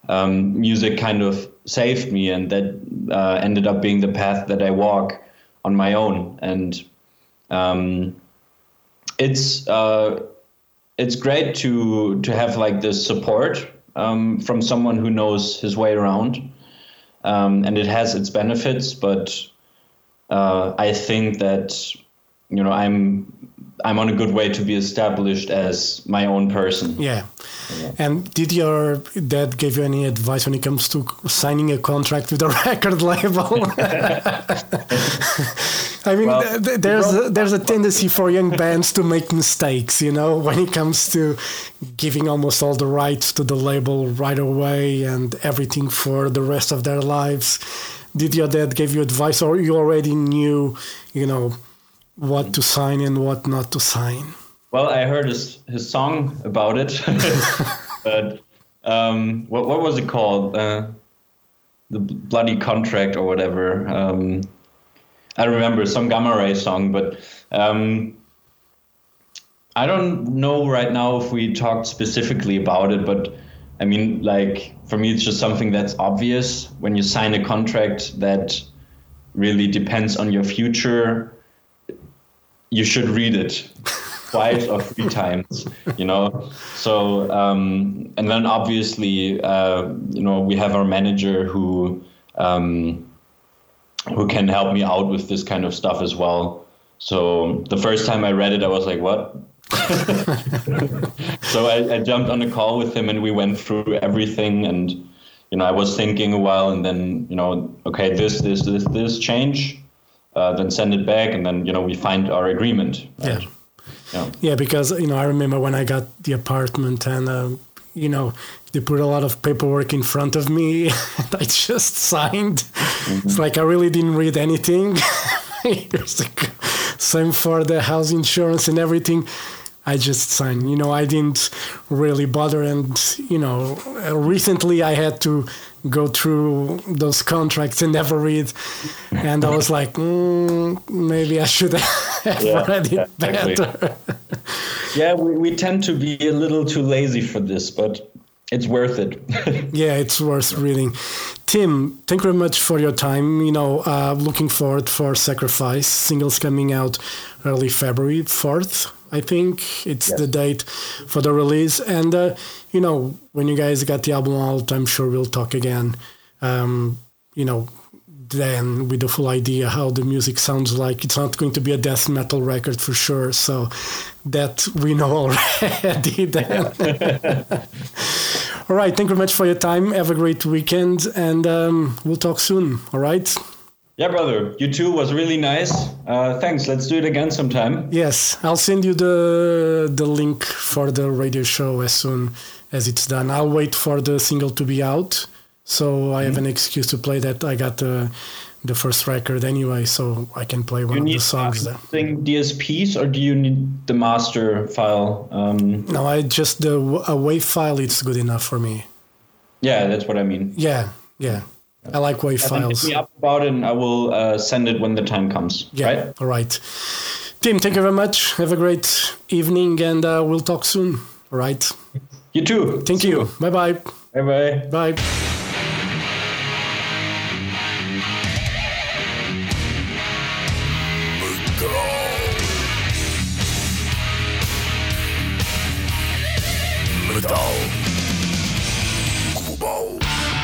Speaker 4: um, music kind of saved me, and that uh, ended up being the path that I walk on my own. And um, it's uh, it's great to to have like this support um, from someone who knows his way around, um, and it has its benefits. But uh, I think that you know I'm I'm on a good way to be established as my own person.
Speaker 1: Yeah. yeah. And did your dad give you any advice when it comes to signing a contract with a record label? I mean, well, th- there's a, there's a tendency for young bands to make mistakes, you know, when it comes to giving almost all the rights to the label right away and everything for the rest of their lives. Did your dad give you advice, or you already knew, you know, what to sign and what not to sign?
Speaker 4: Well, I heard his his song about it, but um, what what was it called? Uh, the bloody contract or whatever. Um, I remember some Gamma Ray song, but um, I don't know right now if we talked specifically about it. But I mean, like for me, it's just something that's obvious when you sign a contract that really depends on your future. You should read it twice or three times, you know. So um, and then obviously, uh, you know, we have our manager who um, who can help me out with this kind of stuff as well. So the first time I read it, I was like, "What?" so I, I jumped on a call with him and we went through everything and you know I was thinking a while and then you know okay this this this this change uh, then send it back and then you know we find our agreement
Speaker 1: right? yeah yeah. yeah, because you know I remember when I got the apartment and uh, you know they put a lot of paperwork in front of me and I just signed. Mm-hmm. It's like I really didn't read anything. Same for the house insurance and everything. I just signed. You know, I didn't really bother. And, you know, recently I had to go through those contracts and never read. And I was like, mm, maybe I should have yeah, read it exactly. better.
Speaker 4: yeah, we, we tend to be a little too lazy for this, but it's worth it.
Speaker 1: yeah, it's worth reading. Tim, thank you very much for your time. You know, uh, looking forward for Sacrifice. Singles coming out early February 4th. I think it's yes. the date for the release. And, uh, you know, when you guys got the album out, I'm sure we'll talk again. Um, you know, then with the full idea how the music sounds like. It's not going to be a death metal record for sure. So that we know already then. all right. Thank you very much for your time. Have a great weekend and um, we'll talk soon. All right.
Speaker 4: Yeah, brother. You too was really nice. Uh, thanks. Let's do it again sometime.
Speaker 1: Yes, I'll send you the the link for the radio show as soon as it's done. I'll wait for the single to be out, so I have an excuse to play that. I got the the first record anyway, so I can play one
Speaker 4: you
Speaker 1: of the songs.
Speaker 4: There. DSPs, or do you need the master file? Um,
Speaker 1: no, I just the a WAV file. It's good enough for me.
Speaker 4: Yeah, that's what I mean.
Speaker 1: Yeah, yeah. I like WAV files.
Speaker 4: Hit me up about it, and I will uh, send it when the time comes.
Speaker 1: Yeah.
Speaker 4: Right?
Speaker 1: All right. Tim, thank you very much. Have a great evening, and uh, we'll talk soon. All right.
Speaker 4: You too.
Speaker 1: Thank See you. Bye bye.
Speaker 4: Bye bye.
Speaker 1: Bye.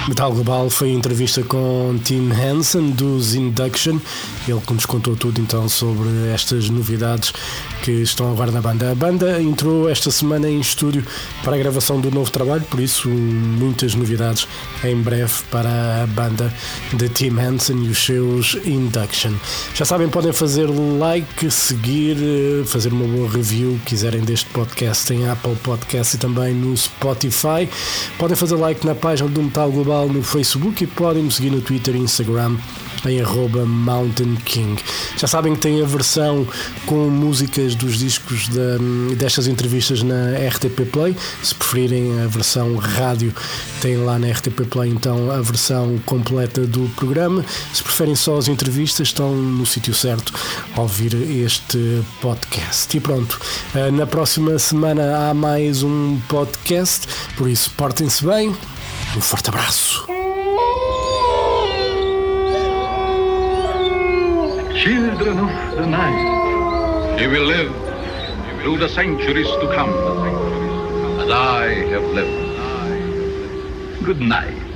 Speaker 1: Metal Global foi entrevista com Tim Hansen dos Induction, ele que nos contou tudo então sobre estas novidades que estão agora na banda. A banda entrou esta semana em estúdio para a gravação do novo trabalho, por isso muitas novidades em breve para a banda de Tim Henson e os seus Induction. Já sabem, podem fazer like, seguir, fazer uma boa review, quiserem deste podcast em Apple Podcast e também no Spotify. Podem fazer like na página do Metal Global no Facebook e podem me seguir no Twitter e Instagram em arroba Mountain King. Já sabem que tem a versão com músicas dos discos de, destas entrevistas na RTP Play. Se preferirem a versão rádio, tem lá na RTP Play então a versão completa do programa. Se preferem só as entrevistas, estão no sítio certo a ouvir este podcast. E pronto, eh, na próxima semana há mais um podcast, por isso portem-se bem. Um forte abraço.
Speaker 5: children of the night. You will live through the centuries to come, as I have lived. Good night.